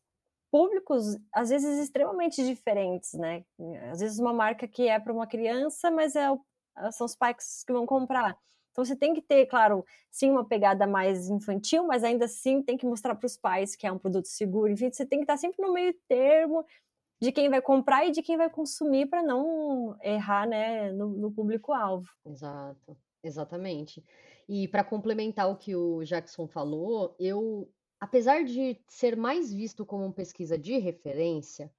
públicos às vezes extremamente diferentes, né? Às vezes uma marca que é para uma criança, mas é são os pais que vão comprar. Então você tem que ter, claro, sim, uma pegada mais infantil, mas ainda assim tem que mostrar para os pais que é um produto seguro. Enfim, você tem que estar sempre no meio termo de quem vai comprar e de quem vai consumir para não errar, né, no, no público-alvo. Exato, exatamente. E para complementar o que o Jackson falou, eu apesar de ser mais visto como uma pesquisa de referência,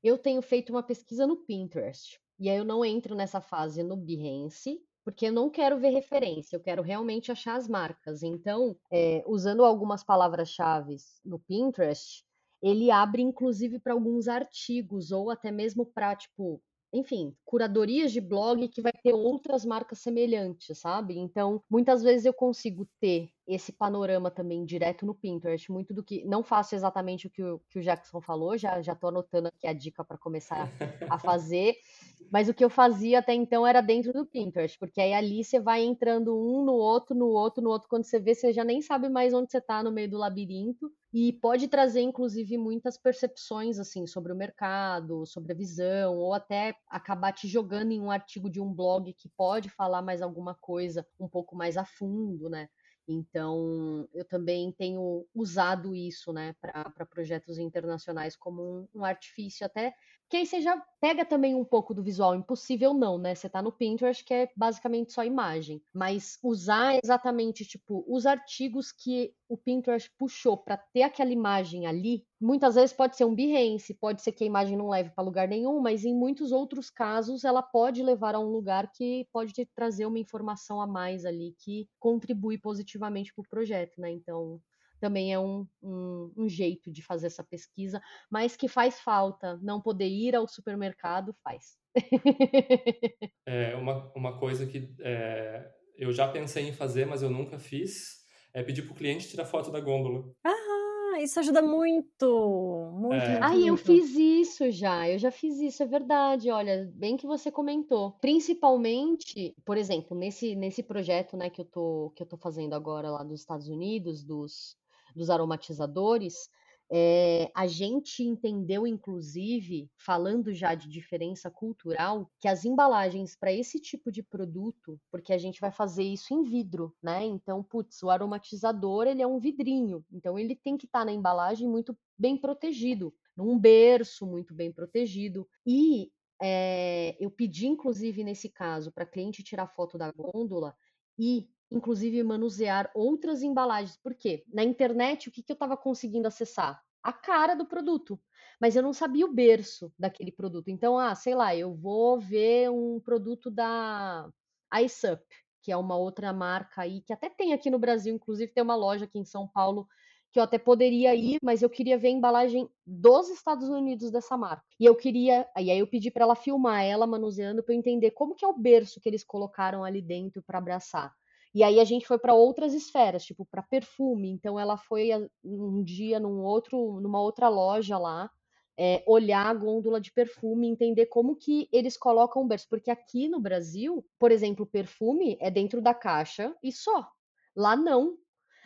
eu tenho feito uma pesquisa no Pinterest. E aí eu não entro nessa fase no Behance, porque eu não quero ver referência, eu quero realmente achar as marcas. Então, é, usando algumas palavras-chave no Pinterest, ele abre inclusive para alguns artigos ou até mesmo para, tipo, enfim, curadorias de blog que vai ter outras marcas semelhantes, sabe? Então, muitas vezes eu consigo ter esse panorama também direto no Pinterest, muito do que não faço exatamente o que o, que o Jackson falou, já já tô anotando aqui a dica para começar a fazer, *laughs* mas o que eu fazia até então era dentro do Pinterest, porque aí ali você vai entrando um no outro, no outro, no outro, quando você vê, você já nem sabe mais onde você está no meio do labirinto, e pode trazer inclusive muitas percepções assim sobre o mercado, sobre a visão, ou até acabar te jogando em um artigo de um blog que pode falar mais alguma coisa um pouco mais a fundo, né? Então, eu também tenho usado isso, né, para projetos internacionais como um, um, artifício até, que aí você já pega também um pouco do visual impossível, não, né? Você tá no Pinterest, que é basicamente só imagem, mas usar exatamente, tipo, os artigos que o Pinterest puxou para ter aquela imagem ali, muitas vezes pode ser um Behance, pode ser que a imagem não leve para lugar nenhum, mas em muitos outros casos ela pode levar a um lugar que pode trazer uma informação a mais ali que contribui positivamente para o projeto, né? Então também é um, um, um, jeito de fazer essa pesquisa, mas que faz falta. Não poder ir ao supermercado faz. *laughs* é uma, uma coisa que é, eu já pensei em fazer, mas eu nunca fiz é pedir para o cliente tirar foto da gôndola. Ah, isso ajuda muito, muito. É. Ai, eu fiz isso já, eu já fiz isso, é verdade. Olha, bem que você comentou. Principalmente, por exemplo, nesse, nesse projeto, né, que eu tô que eu tô fazendo agora lá dos Estados Unidos, dos dos aromatizadores, É, a gente entendeu, inclusive, falando já de diferença cultural, que as embalagens para esse tipo de produto, porque a gente vai fazer isso em vidro, né? Então, putz, o aromatizador ele é um vidrinho, então ele tem que estar tá na embalagem muito bem protegido, num berço muito bem protegido. E é, eu pedi, inclusive, nesse caso, para cliente tirar foto da gôndola e inclusive manusear outras embalagens. Por quê? Na internet, o que, que eu estava conseguindo acessar? A cara do produto. Mas eu não sabia o berço daquele produto. Então, ah, sei lá, eu vou ver um produto da IceUp, que é uma outra marca aí, que até tem aqui no Brasil, inclusive tem uma loja aqui em São Paulo que eu até poderia ir, mas eu queria ver a embalagem dos Estados Unidos dessa marca. E eu queria, e aí eu pedi para ela filmar ela manuseando para eu entender como que é o berço que eles colocaram ali dentro para abraçar. E aí a gente foi para outras esferas, tipo para perfume. Então ela foi um dia num outro, numa outra loja lá, é, olhar a gôndola de perfume, entender como que eles colocam o berço, porque aqui no Brasil, por exemplo, perfume é dentro da caixa e só. Lá não.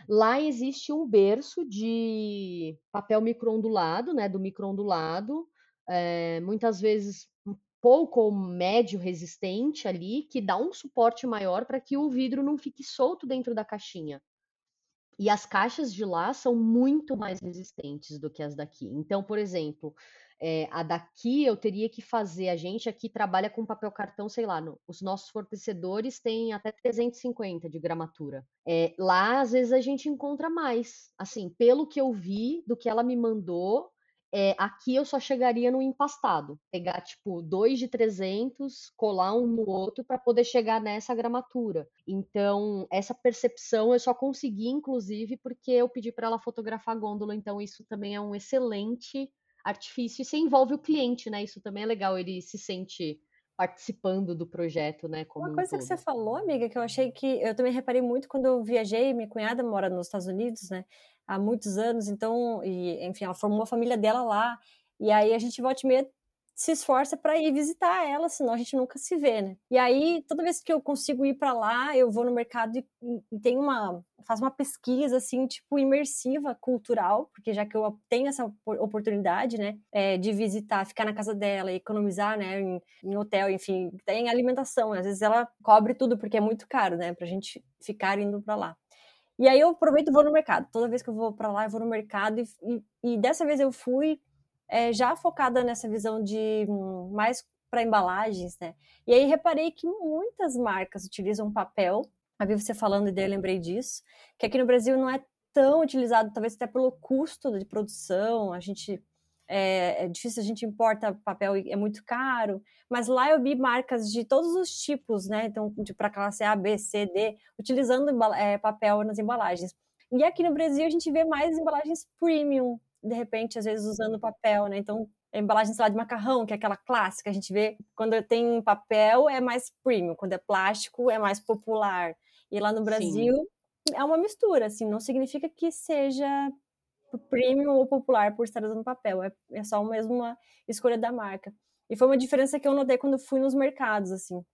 Lá existe um berço de papel microondulado, né, do microondulado, é, muitas vezes pouco ou médio resistente ali, que dá um suporte maior para que o vidro não fique solto dentro da caixinha. E as caixas de lá são muito mais resistentes do que as daqui. Então, por exemplo, é, a daqui eu teria que fazer, a gente aqui trabalha com papel cartão, sei lá, no, os nossos fornecedores têm até 350 de gramatura. É, lá, às vezes, a gente encontra mais. Assim, pelo que eu vi, do que ela me mandou, é, aqui eu só chegaria no empastado, pegar tipo dois de 300, colar um no outro para poder chegar nessa gramatura. Então, essa percepção eu só consegui, inclusive, porque eu pedi para ela fotografar a gôndola. Então, isso também é um excelente artifício. E você envolve o cliente, né? Isso também é legal, ele se sente participando do projeto, né? Uma coisa um que você falou, amiga, que eu achei que eu também reparei muito quando eu viajei, minha cunhada mora nos Estados Unidos, né? Há muitos anos, então, e, enfim, ela formou a família dela lá, e aí a gente volta meia se esforça para ir visitar ela, senão a gente nunca se vê, né? E aí, toda vez que eu consigo ir para lá, eu vou no mercado e, e tem uma faz uma pesquisa assim, tipo imersiva, cultural, porque já que eu tenho essa oportunidade, né, é, de visitar, ficar na casa dela, economizar, né, em, em, hotel, enfim, tem alimentação, às vezes ela cobre tudo porque é muito caro, né, pra gente ficar indo para lá. E aí eu aproveito e vou no mercado. Toda vez que eu vou para lá, eu vou no mercado. E, e, e dessa vez eu fui é, já focada nessa visão de hum, mais para embalagens, né? E aí reparei que muitas marcas utilizam papel. A vi você falando e daí eu lembrei disso. Que aqui no Brasil não é tão utilizado, talvez até pelo custo de produção. A gente é, é, difícil, a gente importa papel e é muito caro, mas lá eu vi marcas de todos os tipos, né? Então, para classe A, B, C, D, utilizando é, papel nas embalagens. E aqui no Brasil a gente vê mais embalagens premium, de repente, às vezes usando papel, né? Então, a embalagem, sei lá, de macarrão, que é aquela clássica, a gente vê quando tem papel é mais premium, quando é plástico é mais popular. E lá no Brasil Sim. é uma mistura, assim, não significa que seja premium ou popular por estar usando papel. É, é só mesmo uma escolha da marca. E foi uma diferença que eu notei quando fui nos mercados, assim.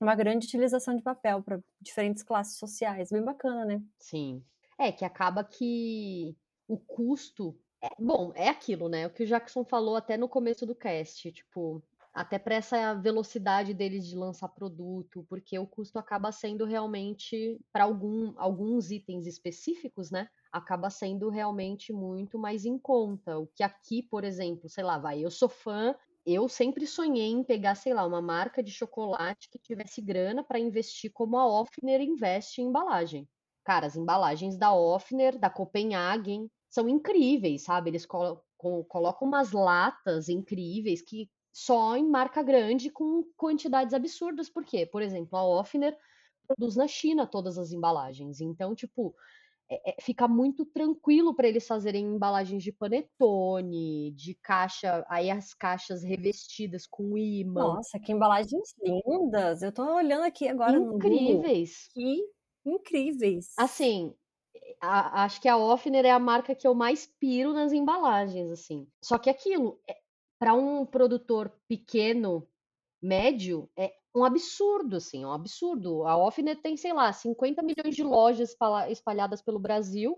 Uma grande utilização de papel para diferentes classes sociais. Bem bacana, né? Sim. É, que acaba que o custo. É, bom, é aquilo, né? O que o Jackson falou até no começo do cast. Tipo, até para essa velocidade deles de lançar produto, porque o custo acaba sendo realmente, para algum, alguns itens específicos, né? Acaba sendo realmente muito mais em conta. O que aqui, por exemplo, sei lá, vai, eu sou fã, eu sempre sonhei em pegar, sei lá, uma marca de chocolate que tivesse grana para investir como a Offner investe em embalagem. Cara, as embalagens da Offner, da Copenhagen, são incríveis, sabe? Eles colocam umas latas incríveis que só em marca grande com quantidades absurdas. Por quê? Por exemplo, a Offner produz na China todas as embalagens. Então, tipo, é, é, fica muito tranquilo para eles fazerem embalagens de panetone, de caixa, aí as caixas revestidas com imã. Nossa, que embalagens lindas! Eu tô olhando aqui agora incríveis. Que incríveis. Assim, a, acho que a Offner é a marca que eu mais piro nas embalagens, assim. Só que aquilo, é, para um produtor pequeno, médio, é um absurdo, assim, um absurdo. A Offner tem, sei lá, 50 milhões de lojas espalhadas pelo Brasil.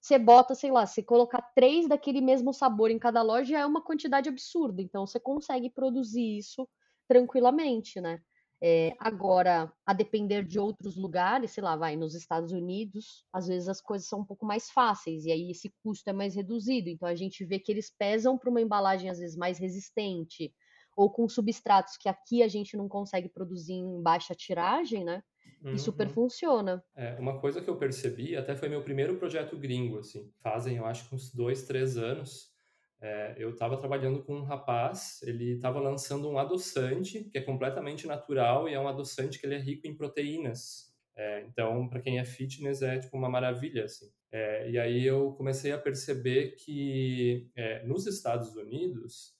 você bota, sei lá, se colocar três daquele mesmo sabor em cada loja é uma quantidade absurda. Então você consegue produzir isso tranquilamente, né? É, agora, a depender de outros lugares, sei lá, vai nos Estados Unidos, às vezes as coisas são um pouco mais fáceis e aí esse custo é mais reduzido. Então a gente vê que eles pesam para uma embalagem às vezes mais resistente ou com substratos que aqui a gente não consegue produzir em baixa tiragem, né? E super uhum. funciona. É, uma coisa que eu percebi, até foi meu primeiro projeto gringo, assim, fazem eu acho uns dois, três anos. É, eu estava trabalhando com um rapaz, ele estava lançando um adoçante que é completamente natural e é um adoçante que ele é rico em proteínas. É, então, para quem é fitness, é tipo uma maravilha, assim. É, e aí eu comecei a perceber que é, nos Estados Unidos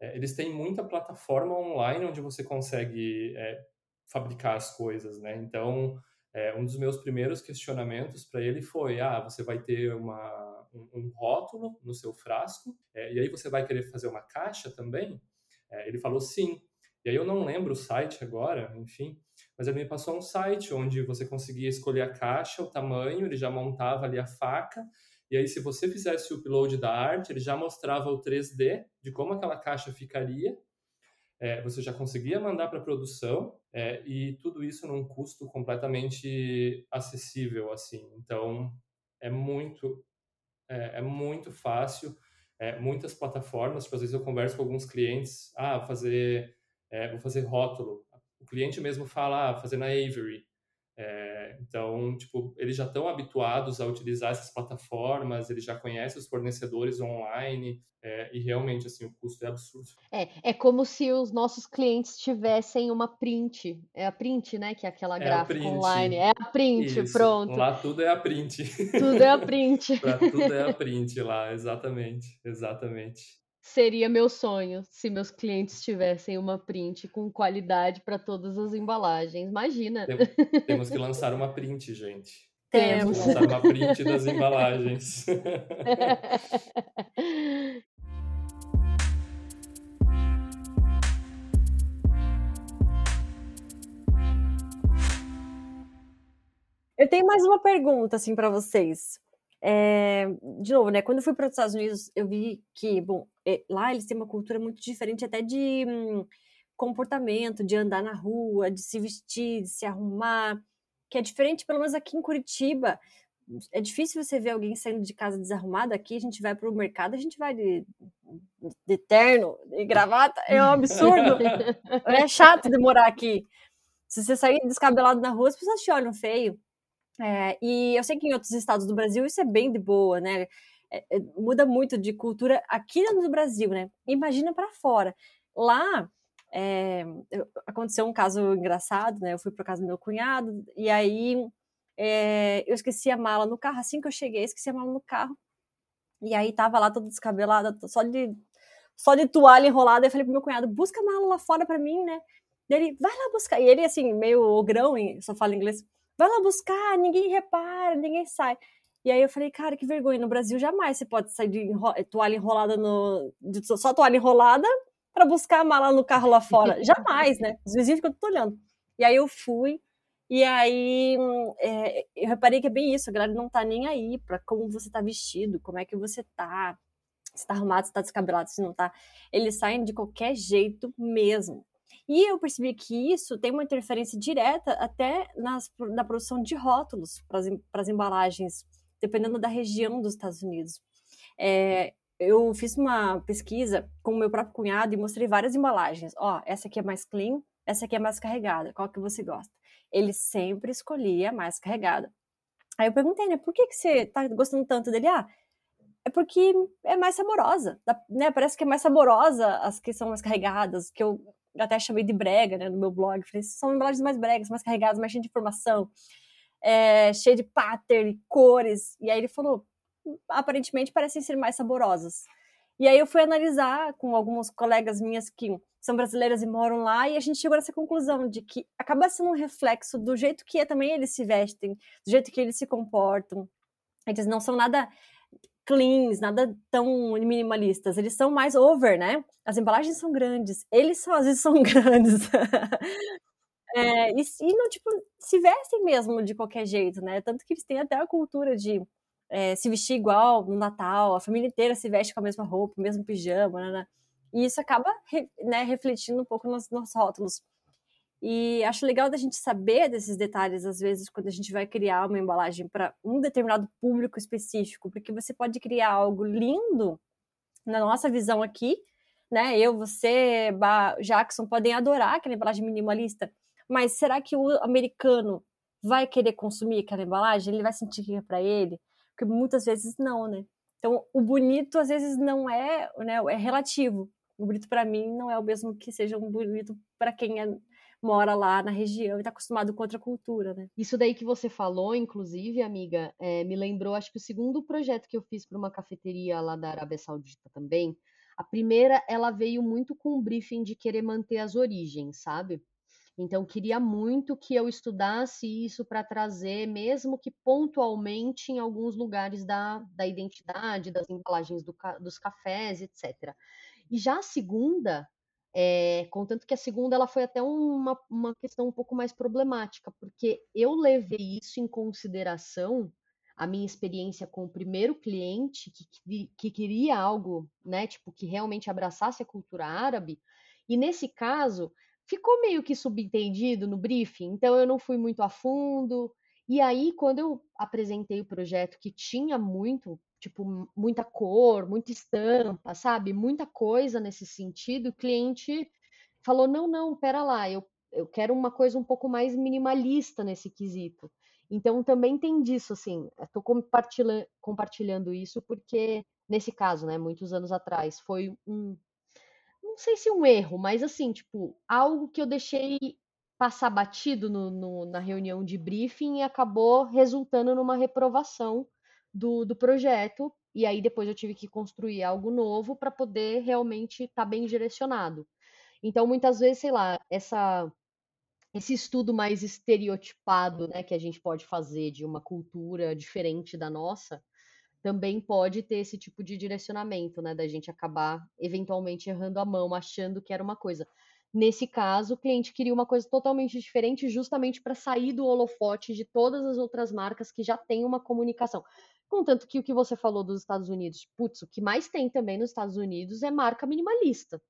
é, eles têm muita plataforma online onde você consegue é, fabricar as coisas, né? Então, é, um dos meus primeiros questionamentos para ele foi: ah, você vai ter uma, um, um rótulo no seu frasco, é, e aí você vai querer fazer uma caixa também? É, ele falou sim. E aí eu não lembro o site agora, enfim, mas ele me passou um site onde você conseguia escolher a caixa, o tamanho, ele já montava ali a faca, e aí, se você fizesse o upload da arte, ele já mostrava o 3D de como aquela caixa ficaria. É, você já conseguia mandar para produção é, e tudo isso num custo completamente acessível, assim. Então, é muito, é, é muito fácil. É, muitas plataformas, tipo, às vezes eu converso com alguns clientes, ah, fazer, é, vou fazer rótulo. O cliente mesmo fala, ah, fazer na Avery. É, então, tipo, eles já estão habituados a utilizar essas plataformas, eles já conhecem os fornecedores online é, e realmente, assim, o custo é absurdo. É, é como se os nossos clientes tivessem uma print, é a print, né, que é aquela é gráfica online, é a print, Isso. pronto. Lá tudo é a print. Tudo é a *laughs* print. tudo é a print lá, exatamente, exatamente. Seria meu sonho se meus clientes tivessem uma print com qualidade para todas as embalagens. Imagina. Temos, temos que lançar uma print, gente. Temos. que lançar uma print *laughs* das embalagens. Eu tenho mais uma pergunta assim para vocês. É, de novo, né? Quando eu fui para os Estados Unidos, eu vi que, bom, é, lá eles têm uma cultura muito diferente até de hum, comportamento, de andar na rua, de se vestir, de se arrumar, que é diferente, pelo menos aqui em Curitiba. É difícil você ver alguém saindo de casa desarrumada. Aqui a gente vai para o mercado, a gente vai de, de terno, de gravata, é um absurdo. *laughs* é chato demorar aqui. Se você sair descabelado na rua, as pessoas te olham feio. É, e eu sei que em outros estados do Brasil isso é bem de boa, né? É, é, muda muito de cultura aqui no Brasil, né? Imagina para fora. Lá é, aconteceu um caso engraçado, né? Eu fui para casa do meu cunhado e aí é, eu esqueci a mala no carro. Assim que eu cheguei, esqueci a mala no carro. E aí tava lá toda descabelada, só de só de toalha enrolada. Eu falei pro meu cunhado: busca a mala lá fora para mim, né? Ele vai lá buscar. E ele, assim, meio ogrão, só fala inglês vai lá buscar, ninguém repara, ninguém sai. E aí eu falei, cara, que vergonha, no Brasil jamais você pode sair de enro toalha enrolada no. De só toalha enrolada para buscar a mala no carro lá fora. *laughs* jamais, né? Os vizinhos ficam tudo olhando. E aí eu fui, e aí é, eu reparei que é bem isso, a galera não tá nem aí pra como você tá vestido, como é que você tá, se tá arrumado, se tá descabelado, se não tá. Eles saem de qualquer jeito mesmo. E eu percebi que isso tem uma interferência direta até nas, na produção de rótulos para as embalagens, dependendo da região dos Estados Unidos. É, eu fiz uma pesquisa com o meu próprio cunhado e mostrei várias embalagens. Ó, essa aqui é mais clean, essa aqui é mais carregada. Qual que você gosta? Ele sempre escolhia mais carregada. Aí eu perguntei, né, por que, que você tá gostando tanto dele? Ah, é porque é mais saborosa, né? Parece que é mais saborosa as que são mais carregadas, que eu até chamei de brega, né, no meu blog. Falei, são embalagens mais bregas, mais carregadas, mais cheias de informação, é, cheia de pattern, cores. E aí ele falou, aparentemente parecem ser mais saborosas. E aí eu fui analisar com algumas colegas minhas que são brasileiras e moram lá, e a gente chegou nessa conclusão de que acaba sendo um reflexo do jeito que também eles se vestem, do jeito que eles se comportam. Eles não são nada cleans, nada tão minimalistas. Eles são mais over, né? As embalagens são grandes. Eles são, às vezes são *laughs* grandes. é, e, e não, tipo, se vestem mesmo de qualquer jeito, né? Tanto que eles têm até a cultura de é, se vestir igual no Natal, a família inteira se veste com a mesma roupa, o mesmo pijama, né? E isso acaba né, refletindo um pouco nos, nos rótulos. E acho legal da gente saber desses detalhes, às vezes, quando a gente vai criar uma embalagem para um determinado público específico, porque você pode criar algo lindo na nossa visão aqui, né? Eu, você, Jackson podem adorar aquela embalagem minimalista, mas será que o americano vai querer consumir aquela embalagem? Ele vai sentir que é para ele? Porque muitas vezes não, né? Então, o bonito às vezes não é, né, é relativo. O bonito para mim não é o mesmo que seja um bonito para quem é mora lá na região e está acostumado com outra cultura, né? Isso daí que você falou, inclusive, amiga, é, me lembrou, acho que o segundo projeto que eu fiz para uma cafeteria lá da Arábia Saudita também. A primeira, ela veio muito com um briefing de querer manter as origens, sabe? Então, queria muito que eu estudasse isso para trazer, mesmo que pontualmente, em alguns lugares da, da identidade, das embalagens do, dos cafés, etc. E já a segunda, é, contanto que a segunda ela foi até uma, uma questão um pouco mais problemática, porque eu levei isso em consideração, a minha experiência com o primeiro cliente que, que, que queria algo, né, tipo, que realmente abraçasse a cultura árabe, e nesse caso ficou meio que subentendido no briefing, então eu não fui muito a fundo. E aí, quando eu apresentei o projeto que tinha muito tipo, muita cor, muita estampa, sabe? Muita coisa nesse sentido. O cliente falou: não, não, pera lá, eu, eu quero uma coisa um pouco mais minimalista nesse quesito. Então também tem disso, assim, estou compartilhando, compartilhando isso porque, nesse caso, né, muitos anos atrás, foi um, não sei se um erro, mas assim, tipo, algo que eu deixei passar batido no, no, na reunião de briefing e acabou resultando numa reprovação do, do projeto, e aí depois eu tive que construir algo novo para poder realmente estar tá bem direcionado. Então, muitas vezes, sei lá, essa esse estudo mais estereotipado, né, que a gente pode fazer de uma cultura diferente da nossa, também pode ter esse tipo de direcionamento, né, da gente acabar eventualmente errando a mão, achando que era uma coisa. Nesse caso, o cliente queria uma coisa totalmente diferente, justamente para sair do holofote de todas as outras marcas que já têm uma comunicação. Contanto que o que você falou dos Estados Unidos, putz, o que mais tem também nos Estados Unidos é marca minimalista,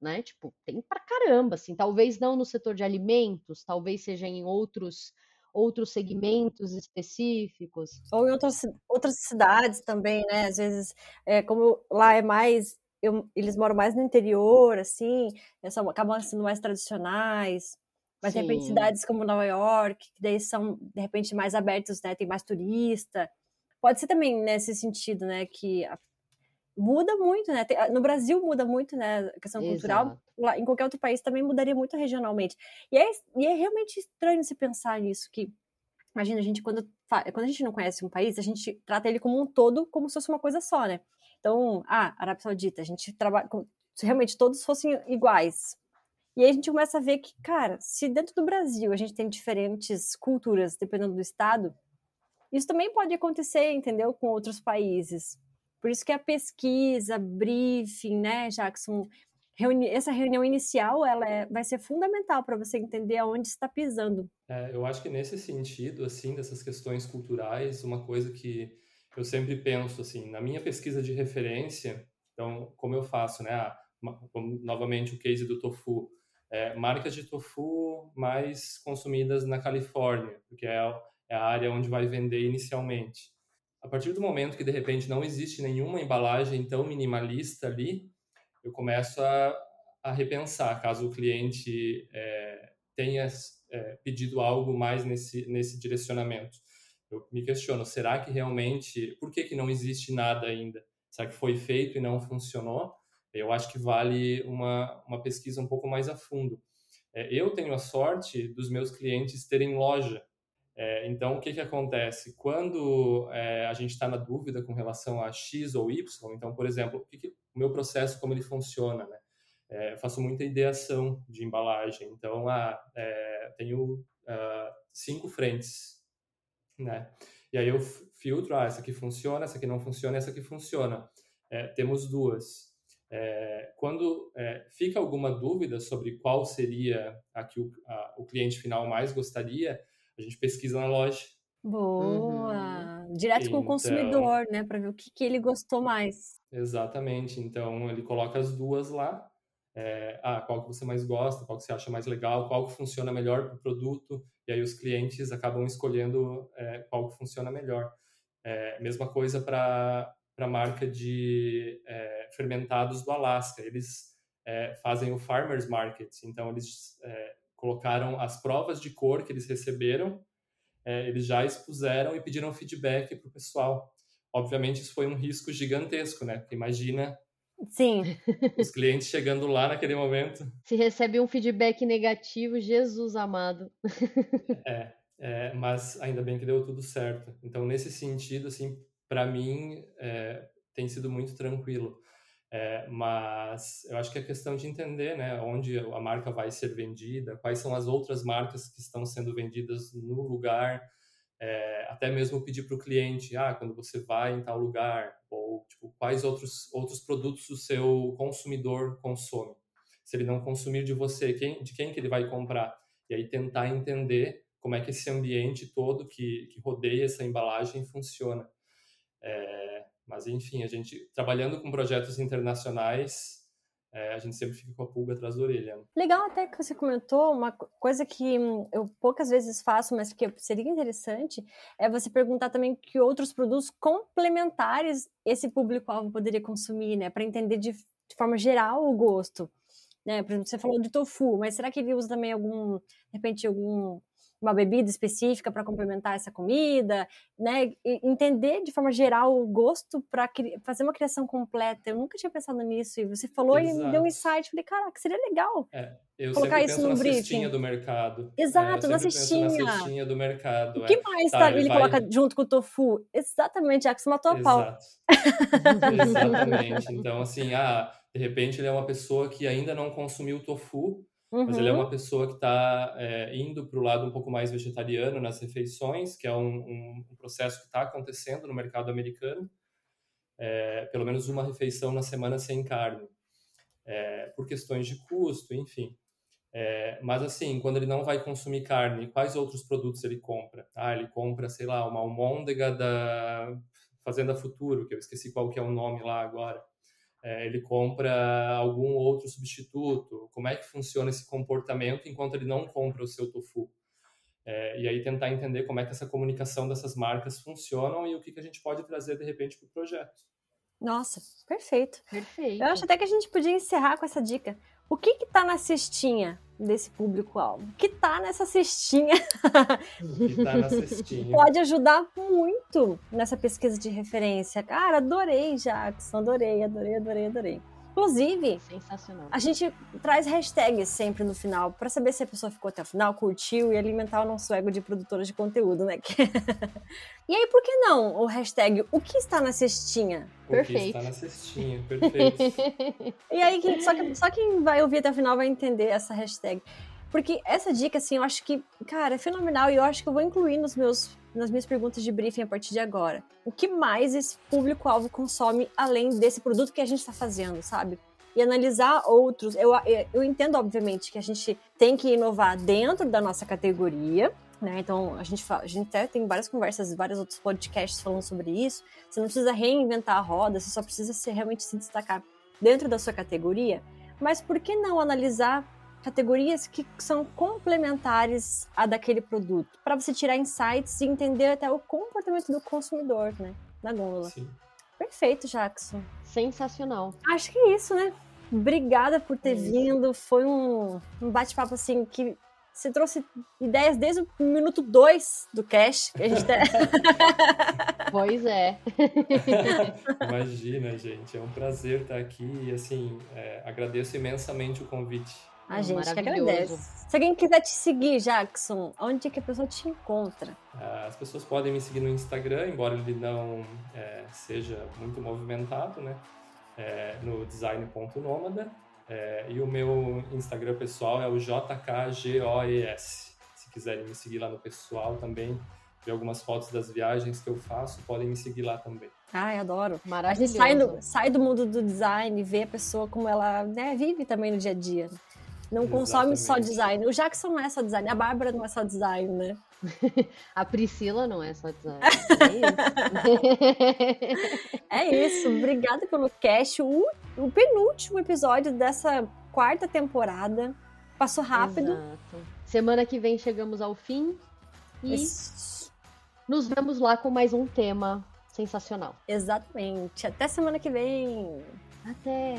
né? Tipo, tem pra caramba, assim. Talvez não no setor de alimentos, talvez seja em outros outros segmentos específicos. Ou em outras, outras cidades também, né? Às vezes, é, como lá é mais eu, eles moram mais no interior, assim, são, acabam sendo mais tradicionais. Mas, Sim. de repente, cidades como Nova York, que daí são, de repente, mais abertos, né? Tem mais turista. Pode ser também nesse sentido, né? Que a, muda muito, né? No Brasil muda muito, né? A questão cultural. Lá, em qualquer outro país também mudaria muito regionalmente. E é, e é realmente estranho se pensar nisso, que... Imagina, a gente, quando, quando a gente não conhece um país, a gente trata ele como um todo, como se fosse uma coisa só, né? Então, ah, Arábia Saudita, a gente trabalha se realmente todos fossem iguais. E aí a gente começa a ver que, cara, se dentro do Brasil a gente tem diferentes culturas, dependendo do estado, isso também pode acontecer, entendeu, com outros países. Por isso que a pesquisa, briefing, né, Jackson, reuni essa reunião inicial, ela é, vai ser fundamental para você entender aonde está pisando. É, eu acho que nesse sentido, assim, dessas questões culturais, uma coisa que eu sempre penso assim, na minha pesquisa de referência, então, como eu faço, né? Ah, novamente o case do tofu. É, marcas de tofu mais consumidas na Califórnia, porque é, é a área onde vai vender inicialmente. A partir do momento que de repente não existe nenhuma embalagem tão minimalista ali, eu começo a, a repensar, caso o cliente é, tenha é, pedido algo mais nesse, nesse direcionamento eu me questiono, será que realmente, por que, que não existe nada ainda? Será que foi feito e não funcionou? Eu acho que vale uma, uma pesquisa um pouco mais a fundo. É, eu tenho a sorte dos meus clientes terem loja. É, então, o que, que acontece? Quando é, a gente está na dúvida com relação a X ou Y, então, por exemplo, o, que que, o meu processo, como ele funciona, né? É, faço muita ideação de embalagem. Então, ah, é, tenho ah, cinco frentes né? E aí eu filtro, ah, essa aqui funciona, essa aqui não funciona, essa aqui funciona. É, temos duas. É, quando é, fica alguma dúvida sobre qual seria a que o, a, o cliente final mais gostaria, a gente pesquisa na loja. Boa! Uhum. Direto então, com o então consumidor, né? Para ver o que, que ele gostou mais. Exatamente. Então ele coloca as duas lá. É, ah, qual que você mais gosta, qual que você acha mais legal, qual que funciona melhor para o produto, e aí os clientes acabam escolhendo é, qual que funciona melhor. É, mesma coisa para a marca de é, fermentados do Alasca. Eles é, fazem o Farmers Market, então eles é, colocaram as provas de cor que eles receberam, eles já expuseram e pediram feedback para o pessoal. Obviamente isso foi um risco gigantesco, né? Porque imagina Sim. *laughs* Os clientes chegando lá naquele momento. Se recebe um feedback negativo, Jesus amado. É, é mas ainda bem que deu tudo certo. Então, nesse sentido, assim, para mim, é, tem sido muito tranquilo. É, mas eu acho que é questão de entender né, onde a marca vai ser vendida, quais são as outras marcas que estão sendo vendidas no lugar, é, até mesmo pedir para o cliente, ah, quando você vai em tal lugar, ou tipo, quais outros, outros produtos o seu consumidor consome. Se ele não consumir de você, quem, de quem que ele vai comprar? E aí tentar entender como é que esse ambiente todo que, que rodeia essa embalagem funciona. É, mas enfim, a gente trabalhando com projetos internacionais, é, a gente sempre fica com a pulga atrás da orelha. Legal até que você comentou, uma coisa que eu poucas vezes faço, mas que seria interessante, é você perguntar também que outros produtos complementares esse público-alvo poderia consumir, né? Para entender de, de, forma geral o gosto. Né? Por exemplo, você falou de tofu, mas será que ele usa também algum, de repente, algum uma bebida específica para complementar essa comida, né? E entender de forma geral o gosto para fazer uma criação completa. Eu nunca tinha pensado nisso e você falou Exato. e me deu um insight. Falei, caraca, seria legal. É, eu colocar isso no briefing. cestinha do mercado. Exato, é, na cestinha. na cestinha do mercado. O que é. mais tá, ele, ele vai... coloca junto com o tofu? Exatamente, já que você matou a pau. Exatamente. Então, assim, ah, de repente ele é uma pessoa que ainda não consumiu tofu, Uhum. Mas ele é uma uhum. pessoa que está é, indo para o lado um pouco mais vegetariano nas refeições, que é um, um, um processo que está acontecendo no mercado americano. É, pelo menos uma refeição na semana sem carne, é, por questões de custo, enfim. É, mas assim, quando ele não vai consumir carne, quais outros produtos ele compra? Ah, ele compra, sei lá, uma almôndega da Fazenda Futuro, que eu esqueci qual que é o nome lá agora é, ele compra algum outro substituto, como é que funciona esse comportamento enquanto ele não compra o seu tofu. É, e aí tentar entender como é que essa comunicação dessas marcas funcionam e o que, que a gente pode trazer de repente para o projeto. Nossa, perfeito. Perfeito. Eu acho até que a gente podia encerrar com essa dica. O que está na cestinha desse público-alvo? Que está nessa cestinha? *laughs* Que tá na cestinha? Pode ajudar muito nessa pesquisa de referência. Cara, adorei, Jackson. Adorei, adorei, adorei, adorei. Inclusive, Sensacional. a gente traz hashtags sempre no final para saber se a pessoa ficou até o final, curtiu e alimentar o nosso ego de produtora de conteúdo, né? *laughs* e aí, por que não o hashtag o que está na cestinha? O perfeito. que está na cestinha, perfeito. *laughs* e aí, só, que, só quem vai ouvir até o final vai entender essa hashtag. Porque essa dica, assim, eu acho que, cara, é fenomenal e eu acho que eu vou incluir nos meus nas minhas perguntas de briefing a partir de agora. O que mais esse público-alvo consome além desse produto que a gente está fazendo, sabe? E analisar outros. Eu, eu entendo, obviamente, que a gente tem que inovar dentro da nossa categoria, né? Então, a gente, fala, a gente até tem várias conversas, vários outros podcasts falando sobre isso. Você não precisa reinventar a roda, você só precisa se, realmente se destacar dentro da sua categoria. Mas por que não analisar categorias que são complementares a daquele produto, para você tirar insights e entender até o comportamento do consumidor, né, na gôndola. Sim. Perfeito, Jackson. Sensacional. Acho que é isso, né? Obrigada por ter é vindo. Foi um, um bate-papo assim que você trouxe ideias desde o minuto 2 do cast. Que a gente tá... *laughs* pois é. *laughs* Imagina, gente. É um prazer estar aqui e, assim, é, agradeço imensamente o convite. A gente que agradece. Se alguém quiser te seguir, Jackson, onde que a pessoa te encontra? Ah, as pessoas podem me seguir no Instagram, embora ele não é, seja muito movimentado, né? É, no design.nomada. É, e o meu Instagram pessoal é o JKGOES. Se quiserem me seguir lá no pessoal também, ver algumas fotos das viagens que eu faço, podem me seguir lá também. Ai, adoro. Maravilhoso. A gente sai do, sai do mundo do design vê a pessoa como ela né, vive também no dia a dia. Não Exatamente. consome só design. O Jackson não é só design, a Bárbara não é só design, né? *laughs* a Priscila não é só design. É *laughs* isso. é isso. Obrigada pelo cast. O, o penúltimo episódio dessa quarta temporada. Passou rápido. Exato. Semana que vem chegamos ao fim. E isso. nos vemos lá com mais um tema sensacional. Exatamente. Até semana que vem. Até.